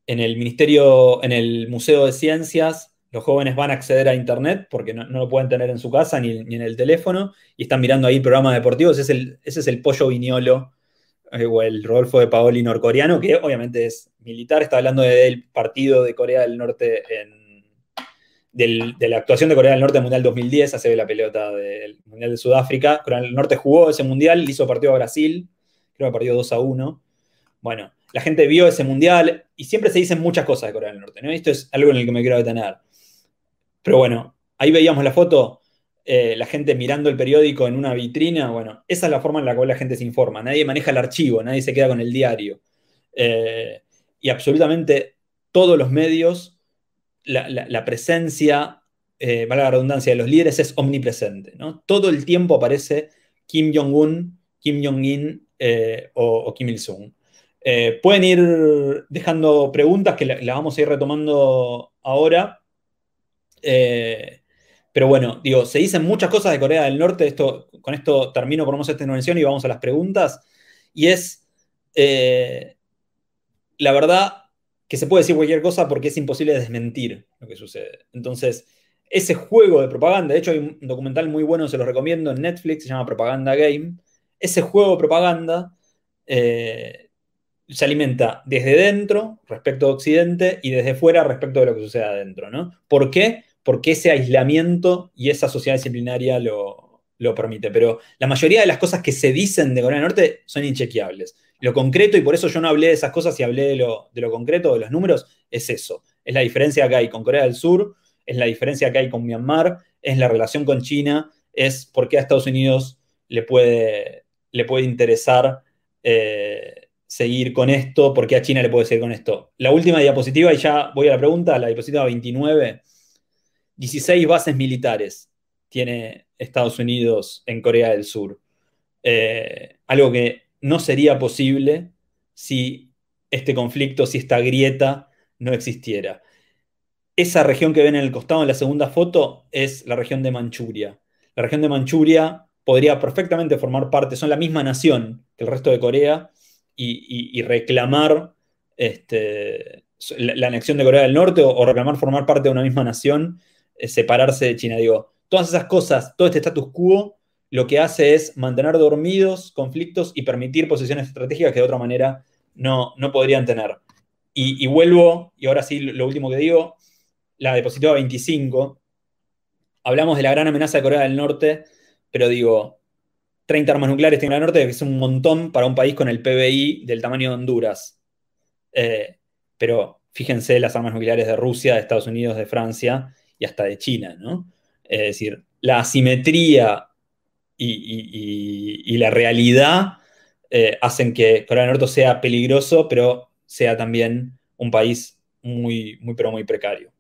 en el Ministerio, en el Museo de Ciencias, los jóvenes van a acceder a Internet porque no, lo pueden tener en su casa ni, en el teléfono y están mirando ahí programas deportivos. Ese es el, pollo viñolo eh, o el Rodolfo de Paoli norcoreano, que obviamente es militar, está hablando del partido de Corea del Norte de la actuación de Corea del Norte en Mundial 2010, hace la pelota del Mundial de Sudáfrica. Corea del Norte jugó ese Mundial, hizo partido a Brasil, creo que partido 2 a 1. Bueno, la gente vio ese Mundial y siempre se dicen muchas cosas de Corea del Norte, ¿no? Esto es algo en el que me quiero detener. Pero bueno, ahí veíamos la foto, eh, la gente mirando el periódico en una vitrina, bueno, esa es la forma en la cual la gente se informa. Nadie maneja el archivo, nadie se queda con el diario. Eh, y absolutamente todos los medios, la, presencia, eh, valga la redundancia, de los líderes es omnipresente. ¿no? Todo el tiempo aparece Kim Jong-un, Kim Jong-in o, Kim Il-sung. pueden ir dejando preguntas que las vamos a ir retomando ahora. Pero bueno, digo, se dicen muchas cosas de Corea del Norte. Esto, con esto termino por esta intervención y vamos a las preguntas. Y es, eh, la verdad, que se puede decir cualquier cosa porque es imposible desmentir lo que sucede. Entonces, ese juego de propaganda, de hecho hay un documental muy bueno, se lo recomiendo en Netflix, se llama Propaganda Game. Ese juego de propaganda eh, se alimenta desde dentro respecto a Occidente y desde fuera respecto de lo que sucede adentro, ¿no? ¿Por qué? porque ese aislamiento y esa sociedad disciplinaria lo, permite. Pero la mayoría de las cosas que se dicen de Corea del Norte son inchequeables. Lo concreto, y por eso yo no hablé de esas cosas y hablé de lo, de lo concreto, de los números, es eso. Es la diferencia que hay con Corea del Sur, es la diferencia que hay con Myanmar, es la relación con China, es por qué a Estados Unidos le puede, le puede interesar eh, seguir con esto, por qué a China le puede seguir con esto. La última diapositiva, y ya voy a la pregunta, la diapositiva 29 16 bases militares tiene Estados Unidos en Corea del Sur. Eh, algo que no sería posible si este conflicto, si esta grieta no existiera. Esa región que ven en el costado en la segunda foto es la región de Manchuria. La región de Manchuria podría perfectamente formar parte, son la misma nación que el resto de Corea y, reclamar este, la, anexión de Corea del Norte o reclamar formar parte de una misma nación separarse de China. Digo, todas esas cosas, todo este status quo, lo que hace es mantener dormidos conflictos y permitir posiciones estratégicas que de otra manera no, no podrían tener. Y, vuelvo, y ahora sí, lo último que digo, la diapositiva 25, hablamos de la gran amenaza de Corea del Norte, pero digo, 30 armas nucleares tiene Corea del Norte, que es un montón para un país con el PBI del tamaño de Honduras. Eh, pero fíjense las armas nucleares de Rusia, de Estados Unidos, de Francia y hasta de China, ¿no? Es decir, la asimetría y, la realidad eh, hacen que Corea del Norte sea peligroso, pero sea también un país muy, pero muy precario.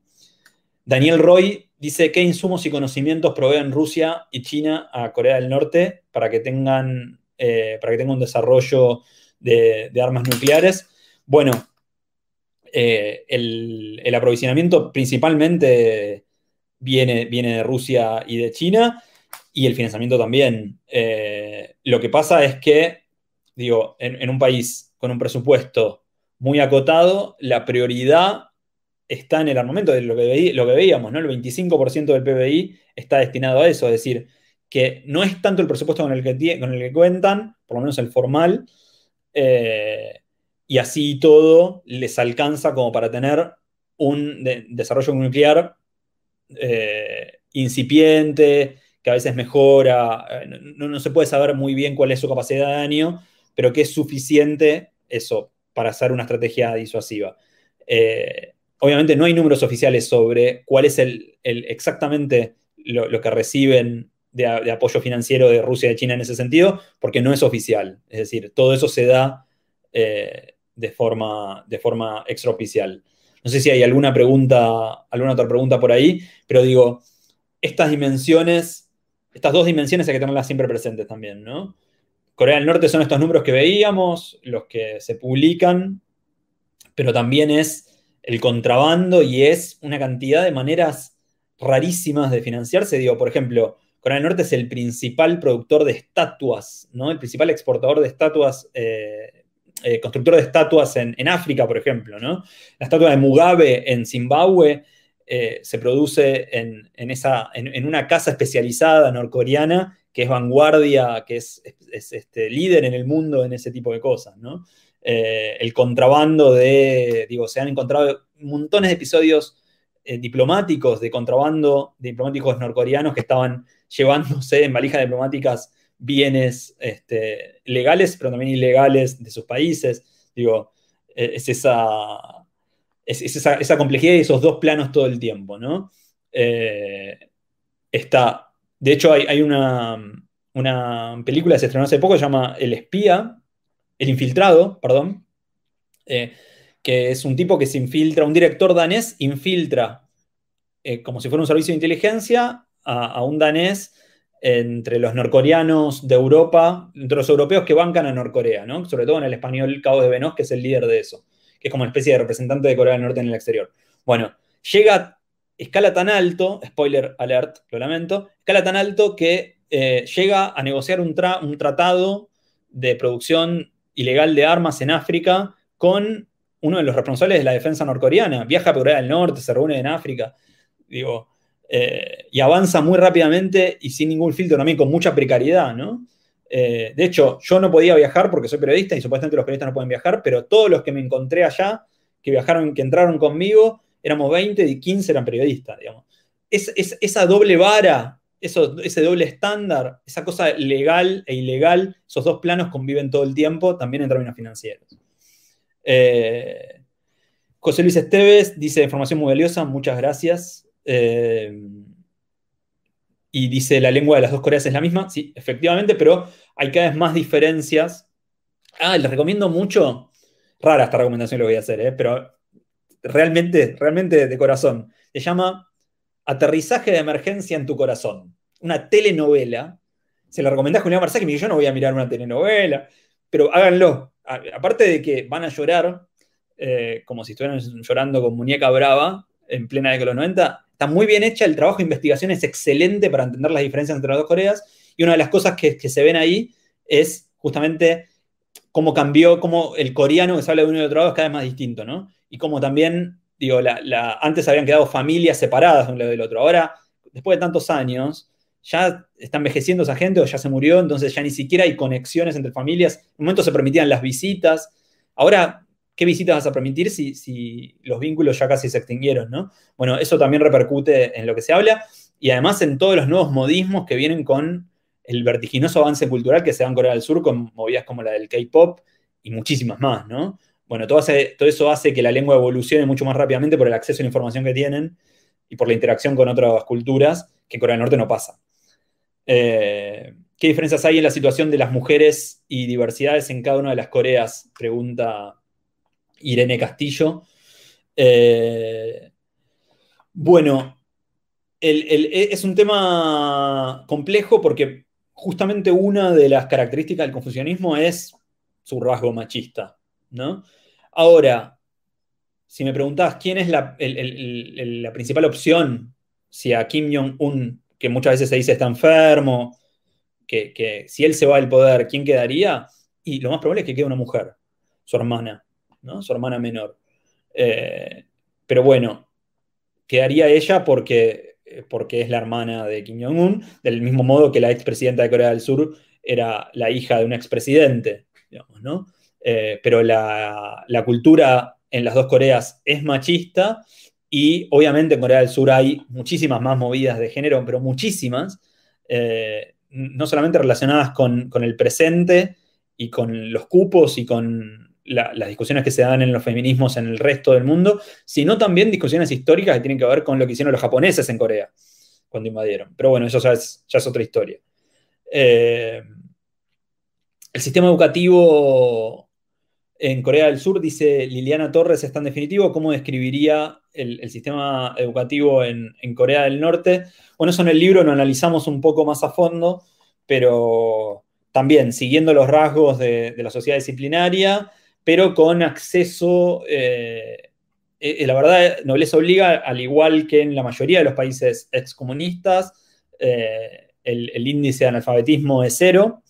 Daniel Roy dice qué insumos y conocimientos proveen Rusia y China a Corea del Norte para que tengan, eh, para que tengan un desarrollo de, armas nucleares. Bueno, eh, el, aprovisionamiento principalmente viene, viene de Rusia y de China y el financiamiento también. Eh, lo que pasa es que, digo, en, un país con un presupuesto muy acotado, la prioridad está en el armamento, de lo que, lo que veíamos, ¿no? El 25% del PBI está destinado a eso, es decir, que no es tanto el presupuesto con el que, con el que cuentan, por lo menos el formal, eh, y así todo les alcanza como para tener un desarrollo nuclear eh, incipiente, que a veces mejora, eh, no, se puede saber muy bien cuál es su capacidad de daño, pero que es suficiente eso para hacer una estrategia disuasiva. Eh, obviamente no hay números oficiales sobre cuál es el, exactamente lo, que reciben de, apoyo financiero de Rusia y de China en ese sentido, porque no es oficial. Es decir, todo eso se da eh, de, forma, de forma extraoficial. No sé si hay alguna pregunta, alguna otra pregunta por ahí, pero digo, estas dimensiones estas dos dimensiones hay que tenerlas siempre presentes también, ¿no? Corea del Norte son estos números que veíamos, los que se publican, pero también es el contrabando y es una cantidad de maneras rarísimas de financiarse. Digo, por ejemplo, Corea del Norte es el principal productor de estatuas, ¿no? El principal exportador de estatuas, eh, eh, constructor de estatuas en, África, por ejemplo, ¿no? La estatua de Mugabe en Zimbabue eh, se produce en, esa, en, una casa especializada norcoreana que es vanguardia, que es, este, líder en el mundo en ese tipo de cosas, ¿no? Eh, el contrabando de, digo, se han encontrado montones de episodios eh, diplomáticos de contrabando diplomáticos norcoreanos que estaban llevándose en valijas diplomáticas bienes este, legales, pero también ilegales de sus países. Digo, es esa es, esa, complejidad y esos dos planos todo el tiempo, ¿no? Eh, está, de hecho hay, una, película que se estrenó hace poco, se llama El espía, El infiltrado, perdón, eh, que es un tipo que se infiltra, un director danés infiltra, eh, como si fuera un servicio de inteligencia, a, un danés entre los norcoreanos de Europa, entre los europeos que bancan a Norcorea, ¿no? Sobre todo en el español Cabo de Venos, que es el líder de eso que es como una especie de representante de Corea del Norte en el exterior. Bueno, llega, escala tan alto, spoiler alert, lo lamento, escala tan alto que eh, llega a negociar un, tratado de producción ilegal de armas en África con uno de los responsables de la defensa norcoreana. Viaja a Corea del Norte, se reúne en África, digo, eh, y avanza muy rápidamente y sin ningún filtro, también con mucha precariedad, ¿no? Eh, de hecho, yo no podía viajar porque soy periodista y supuestamente los periodistas no pueden viajar, pero todos los que me encontré allá, que viajaron, que entraron conmigo, éramos 20 y 15 eran periodistas, digamos. Es, esa doble vara, ese doble estándar, esa cosa legal e ilegal, esos dos planos conviven todo el tiempo, también en términos financieros. Eh, José Luis Esteves dice información muy valiosa, muchas gracias. Eh, y dice la lengua de las dos Coreas es la misma, sí, efectivamente, pero hay cada vez más diferencias. Ah, les recomiendo mucho, rara esta recomendación lo voy a hacer, ¿eh? pero realmente, realmente de corazón. Se llama Aterrizaje de emergencia en tu corazón, una telenovela. Se la recomendé a Julián Marsaki, me dijo, yo no voy a mirar una telenovela, pero háganlo. Aparte de que van a llorar, eh, como si estuvieran llorando con muñeca brava en plena década de los 90, Está muy bien hecha, el trabajo de investigación es excelente para entender las diferencias entre las dos Coreas. Y una de las cosas que, se ven ahí es justamente cómo cambió, cómo el coreano que se habla de uno y de otro lado es cada vez más distinto, ¿no? Y cómo también, digo, antes habían quedado familias separadas de un lado del otro. Ahora después de tantos años, ya está envejeciendo esa gente o ya se murió, entonces ya ni siquiera hay conexiones entre familias. En un momento se permitían las visitas. Ahora, ¿qué visitas vas a permitir si, los vínculos ya casi se extinguieron, no? Bueno, eso también repercute en lo que se habla y además en todos los nuevos modismos que vienen con el vertiginoso avance cultural que se da en Corea del Sur con movidas como la del K-pop y muchísimas más, ¿no? Bueno, todo, todo eso hace que la lengua evolucione mucho más rápidamente por el acceso a la información que tienen y por la interacción con otras culturas que en Corea del Norte no pasa. Eh, ¿Qué diferencias hay en la situación de las mujeres y diversidades en cada una de las Coreas? Pregunta Irene Castillo. Eh, bueno, es un tema complejo porque justamente una de las características del confucianismo es su rasgo machista, ¿no? Ahora, si me preguntás quién es la, la principal opción, si a Kim Jong-un que muchas veces se dice está enfermo, que, si él se va del poder, ¿quién quedaría? Y lo más probable es que quede una mujer, su hermana, ¿no? Su hermana menor. Eh, pero bueno, quedaría ella porque, porque es la hermana de Kim Jong-un, del mismo modo que la expresidenta de Corea del Sur era la hija de un expresidente, digamos, ¿no? Eh, pero la, la cultura en las dos Coreas es machista y obviamente en Corea del Sur hay muchísimas más movidas de género, pero muchísimas, eh, no solamente relacionadas con, el presente y con los cupos y con las discusiones que se dan en los feminismos en el resto del mundo, sino también discusiones históricas que tienen que ver con lo que hicieron los japoneses en Corea cuando invadieron. Pero bueno, eso ya es, otra historia. Eh, el sistema educativo en Corea del Sur, dice Liliana Torres, está en definitivo, ¿cómo describiría el, sistema educativo en, Corea del Norte? Bueno, eso en el libro lo analizamos un poco más a fondo, pero también siguiendo los rasgos de, la sociedad disciplinaria, pero con acceso, eh, eh, la verdad, Nobleza Obliga, al igual que en la mayoría de los países excomunistas, eh, el índice de analfabetismo es cero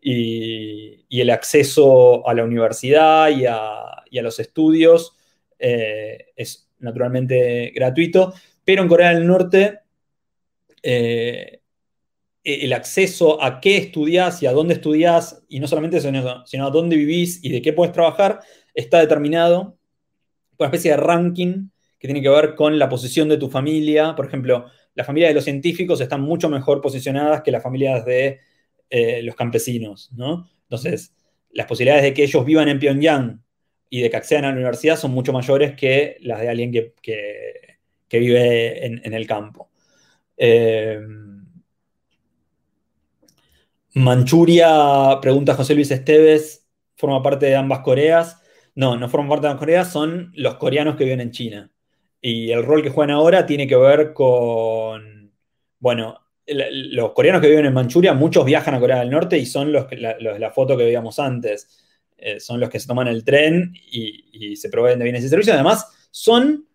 y, el acceso a la universidad y a, los estudios es naturalmente gratuito, pero en Corea del Norte el acceso a qué estudias y a dónde estudias, y no solamente eso, sino a dónde vivís y de qué puedes trabajar, está determinado por una especie de ranking que tiene que ver con la posición de tu familia. Por ejemplo, las familias de los científicos están mucho mejor posicionadas que las familias de eh, los campesinos, ¿no? Entonces, las posibilidades de que ellos vivan en Pyongyang y de que accedan a la universidad son mucho mayores que las de alguien que, vive en, el campo. Eh, Manchuria, pregunta José Luis Esteves, ¿forma parte de ambas Coreas? No, no forma parte de ambas Coreas, son los coreanos que viven en China. Y el rol que juegan ahora tiene que ver con, bueno, los coreanos que viven en Manchuria, muchos viajan a Corea del Norte y son los, la, la foto que veíamos antes. Eh, son los que se toman el tren y, se proveen de bienes y servicios. Además, son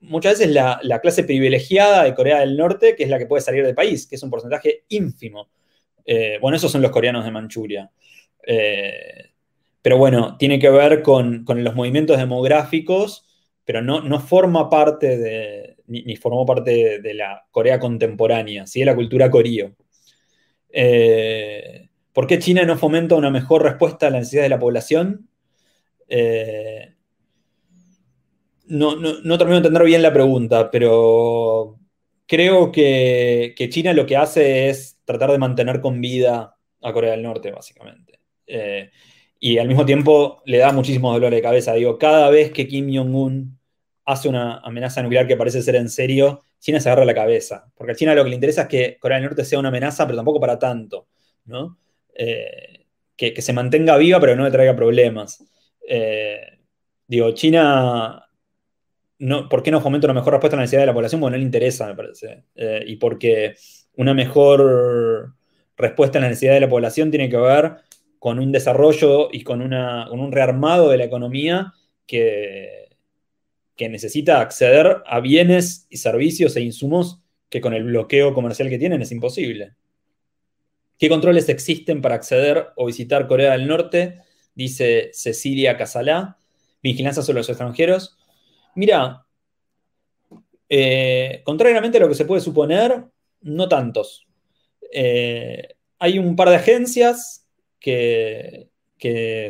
muchas veces la, clase privilegiada de Corea del Norte, que es la que puede salir del país, que es un porcentaje ínfimo. Eh, bueno, esos son los coreanos de Manchuria. Eh, pero bueno, tiene que ver con, los movimientos demográficos, pero no, no forma parte de, ni, formó parte de, la Corea contemporánea, ¿sí? de la cultura corío. Eh, ¿Por qué China no fomenta una mejor respuesta a la necesidad de la población? Eh, no, termino de entender bien la pregunta, pero creo que, China lo que hace es tratar de mantener con vida a Corea del Norte, básicamente. Eh, y al mismo tiempo le da muchísimo dolor de cabeza. Digo, cada vez que Kim Jong-un hace una amenaza nuclear que parece ser en serio, China se agarra la cabeza. Porque a China lo que le interesa es que Corea del Norte sea una amenaza, pero tampoco para tanto. ¿no? Eh, que, se mantenga viva, pero no le traiga problemas. Eh, digo, China, no, ¿por qué no fomenta una mejor respuesta a la necesidad de la población? Bueno, no le interesa, me parece. Y porque una mejor respuesta a la necesidad de la población tiene que ver con un desarrollo y con, con un rearmado de la economía que que necesita acceder a bienes y servicios e insumos que con el bloqueo comercial que tienen es imposible. ¿Qué controles existen para acceder o visitar Corea del Norte? Dice Cecilia Casalá. Vigilancia sobre los extranjeros. Mira, eh, contrariamente a lo que se puede suponer, no tantos. Eh, hay un par de agencias que,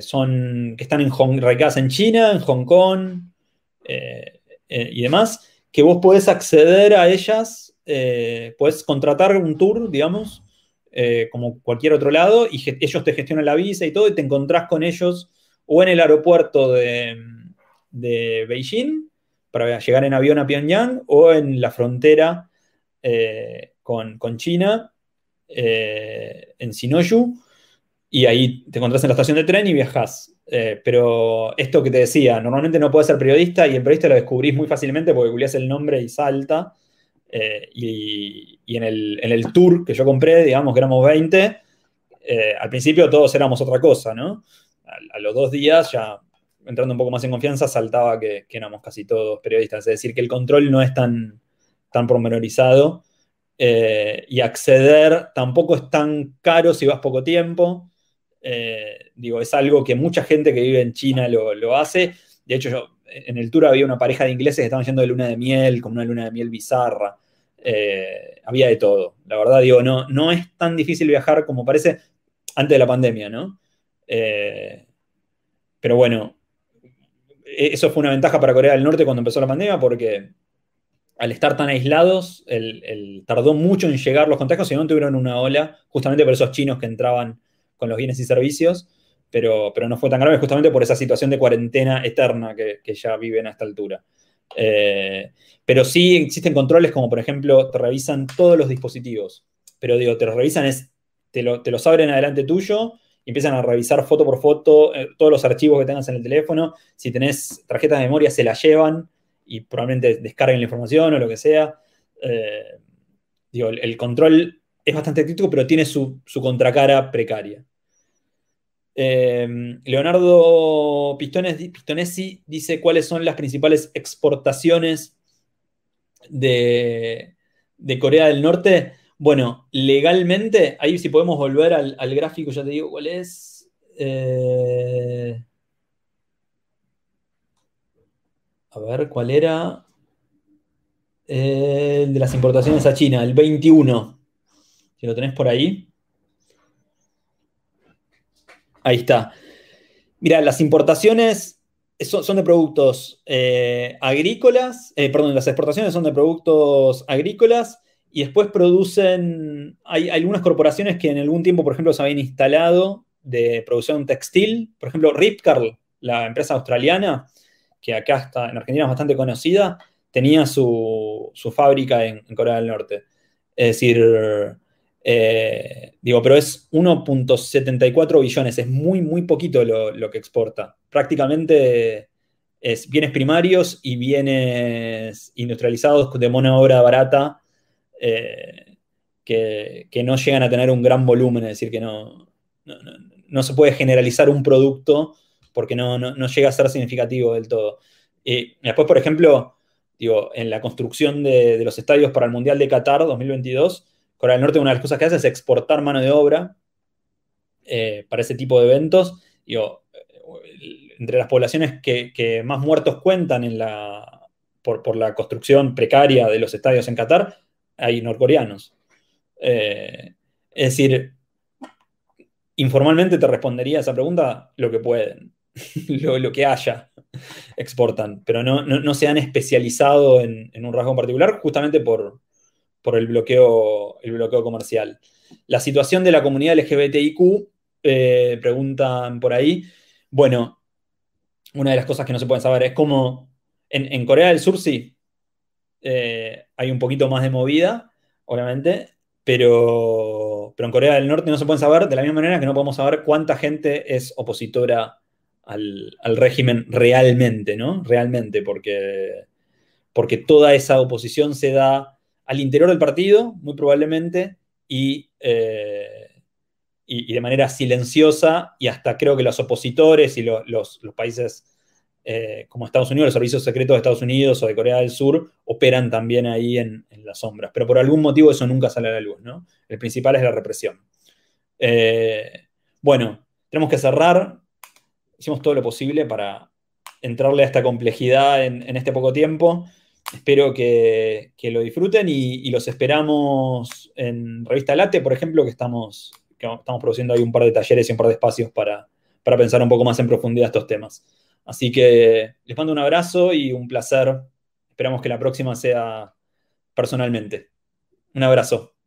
son, que están en radicadas en China, en Hong Kong eh, eh, y demás, que vos podés acceder a ellas, podés contratar un tour, digamos, como cualquier otro lado, y ellos te gestionan la visa y todo, y te encontrás con ellos o en el aeropuerto de, de Beijing para llegar en avión a Pyongyang o en la frontera con, China eh, en Sinoyu, y ahí te encontrás en la estación de tren y viajás. Eh, pero esto que te decía, normalmente no puedes ser periodista y el periodista lo descubrís muy fácilmente porque googleás el nombre y salta. Eh, y, en, el, tour que yo compré, digamos que éramos 20, al principio todos éramos otra cosa, ¿no? A, los dos días, ya entrando un poco más en confianza, saltaba que, éramos casi todos periodistas. Es decir, que el control no es tan, tan pormenorizado eh, y acceder tampoco es tan caro si vas poco tiempo. Eh, digo, es algo que mucha gente que vive en China lo, hace. De hecho, yo, en el tour había una pareja de ingleses que estaban yendo de luna de miel, como una luna de miel bizarra. Eh, había de todo. La verdad, digo, no, no es tan difícil viajar como parece antes de la pandemia, ¿no? pero bueno, e-, eso fue una ventaja para Corea del Norte cuando empezó la pandemia porque al estar tan aislados, tardó mucho en llegar los contagios y no tuvieron una ola, justamente por esos chinos que entraban con los bienes y servicios, pero, pero no fue tan grave justamente por esa situación de cuarentena eterna que, ya viven a esta altura. Eh, pero sí existen controles como, por ejemplo, te revisan todos los dispositivos, pero digo, te los revisan es, te, los abren adelante tuyo empiezan a revisar foto por foto eh, todos los archivos que tengas en el teléfono. Si tenés tarjetas de memoria, se las llevan y probablemente descarguen la información o lo que sea. Eh, digo, el, control es bastante crítico, pero tiene su, contracara precaria. Eh, Leonardo Pistones, Pistonesi dice cuáles son las principales exportaciones de, Corea del Norte. Bueno, legalmente, ahí si podemos volver al, gráfico, ya te digo cuál es. Eh, A ver, ¿cuál era? El de las importaciones a China, el 21. Si lo tenés por ahí. Ahí está. Mira, las importaciones son, de productos eh, agrícolas, eh, perdón, las exportaciones son de productos agrícolas y después producen, hay, algunas corporaciones que en algún tiempo, por ejemplo, se habían instalado de producción textil, por ejemplo, Ripcarl, la empresa australiana, que acá está, en Argentina es bastante conocida, tenía su, fábrica en, Corea del Norte. Es decir, eh, digo, pero es 1.74 billones, es muy, muy poquito lo, que exporta. Prácticamente es bienes primarios y bienes industrializados de mano obra barata eh, que, no llegan a tener un gran volumen, es decir, que no, no se puede generalizar un producto porque no, llega a ser significativo del todo. Y después, por ejemplo, digo, en la construcción de, los estadios para el Mundial de Qatar 2022, Corea del Norte una de las cosas que hace es exportar mano de obra eh, para ese tipo de eventos. Digo, entre las poblaciones que, más muertos cuentan en la, por, la construcción precaria de los estadios en Qatar, hay norcoreanos. Eh, es decir, informalmente te respondería a esa pregunta lo que pueden. [laughs] lo, que haya exportan, pero no, se han especializado en, un rasgo en particular justamente por, el, bloqueo, el bloqueo comercial. La situación de la comunidad LGBTIQ, eh, preguntan por ahí. Bueno, una de las cosas que no se pueden saber es cómo en, Corea del Sur sí eh, hay un poquito más de movida, obviamente, pero, pero en Corea del Norte no se pueden saber de la misma manera que no podemos saber cuánta gente es opositora al, régimen realmente, ¿no? Realmente, porque, porque toda esa oposición se da al interior del partido, muy probablemente, y, eh, y, de manera silenciosa, y hasta creo que los opositores y los, países eh, como Estados Unidos, los servicios secretos de Estados Unidos o de Corea del Sur, operan también ahí en, las sombras. Pero por algún motivo eso nunca sale a la luz, ¿no? El principal es la represión. Eh, bueno, tenemos que cerrar hicimos todo lo posible para entrarle a esta complejidad en, este poco tiempo. espero que, lo disfruten y, los esperamos en Revista Late, por ejemplo, que estamos, estamos produciendo ahí un par de talleres y un par de espacios para, para pensar un poco más en profundidad estos temas. Así que les mando un abrazo y un placer. Esperamos que la próxima sea personalmente. Un abrazo.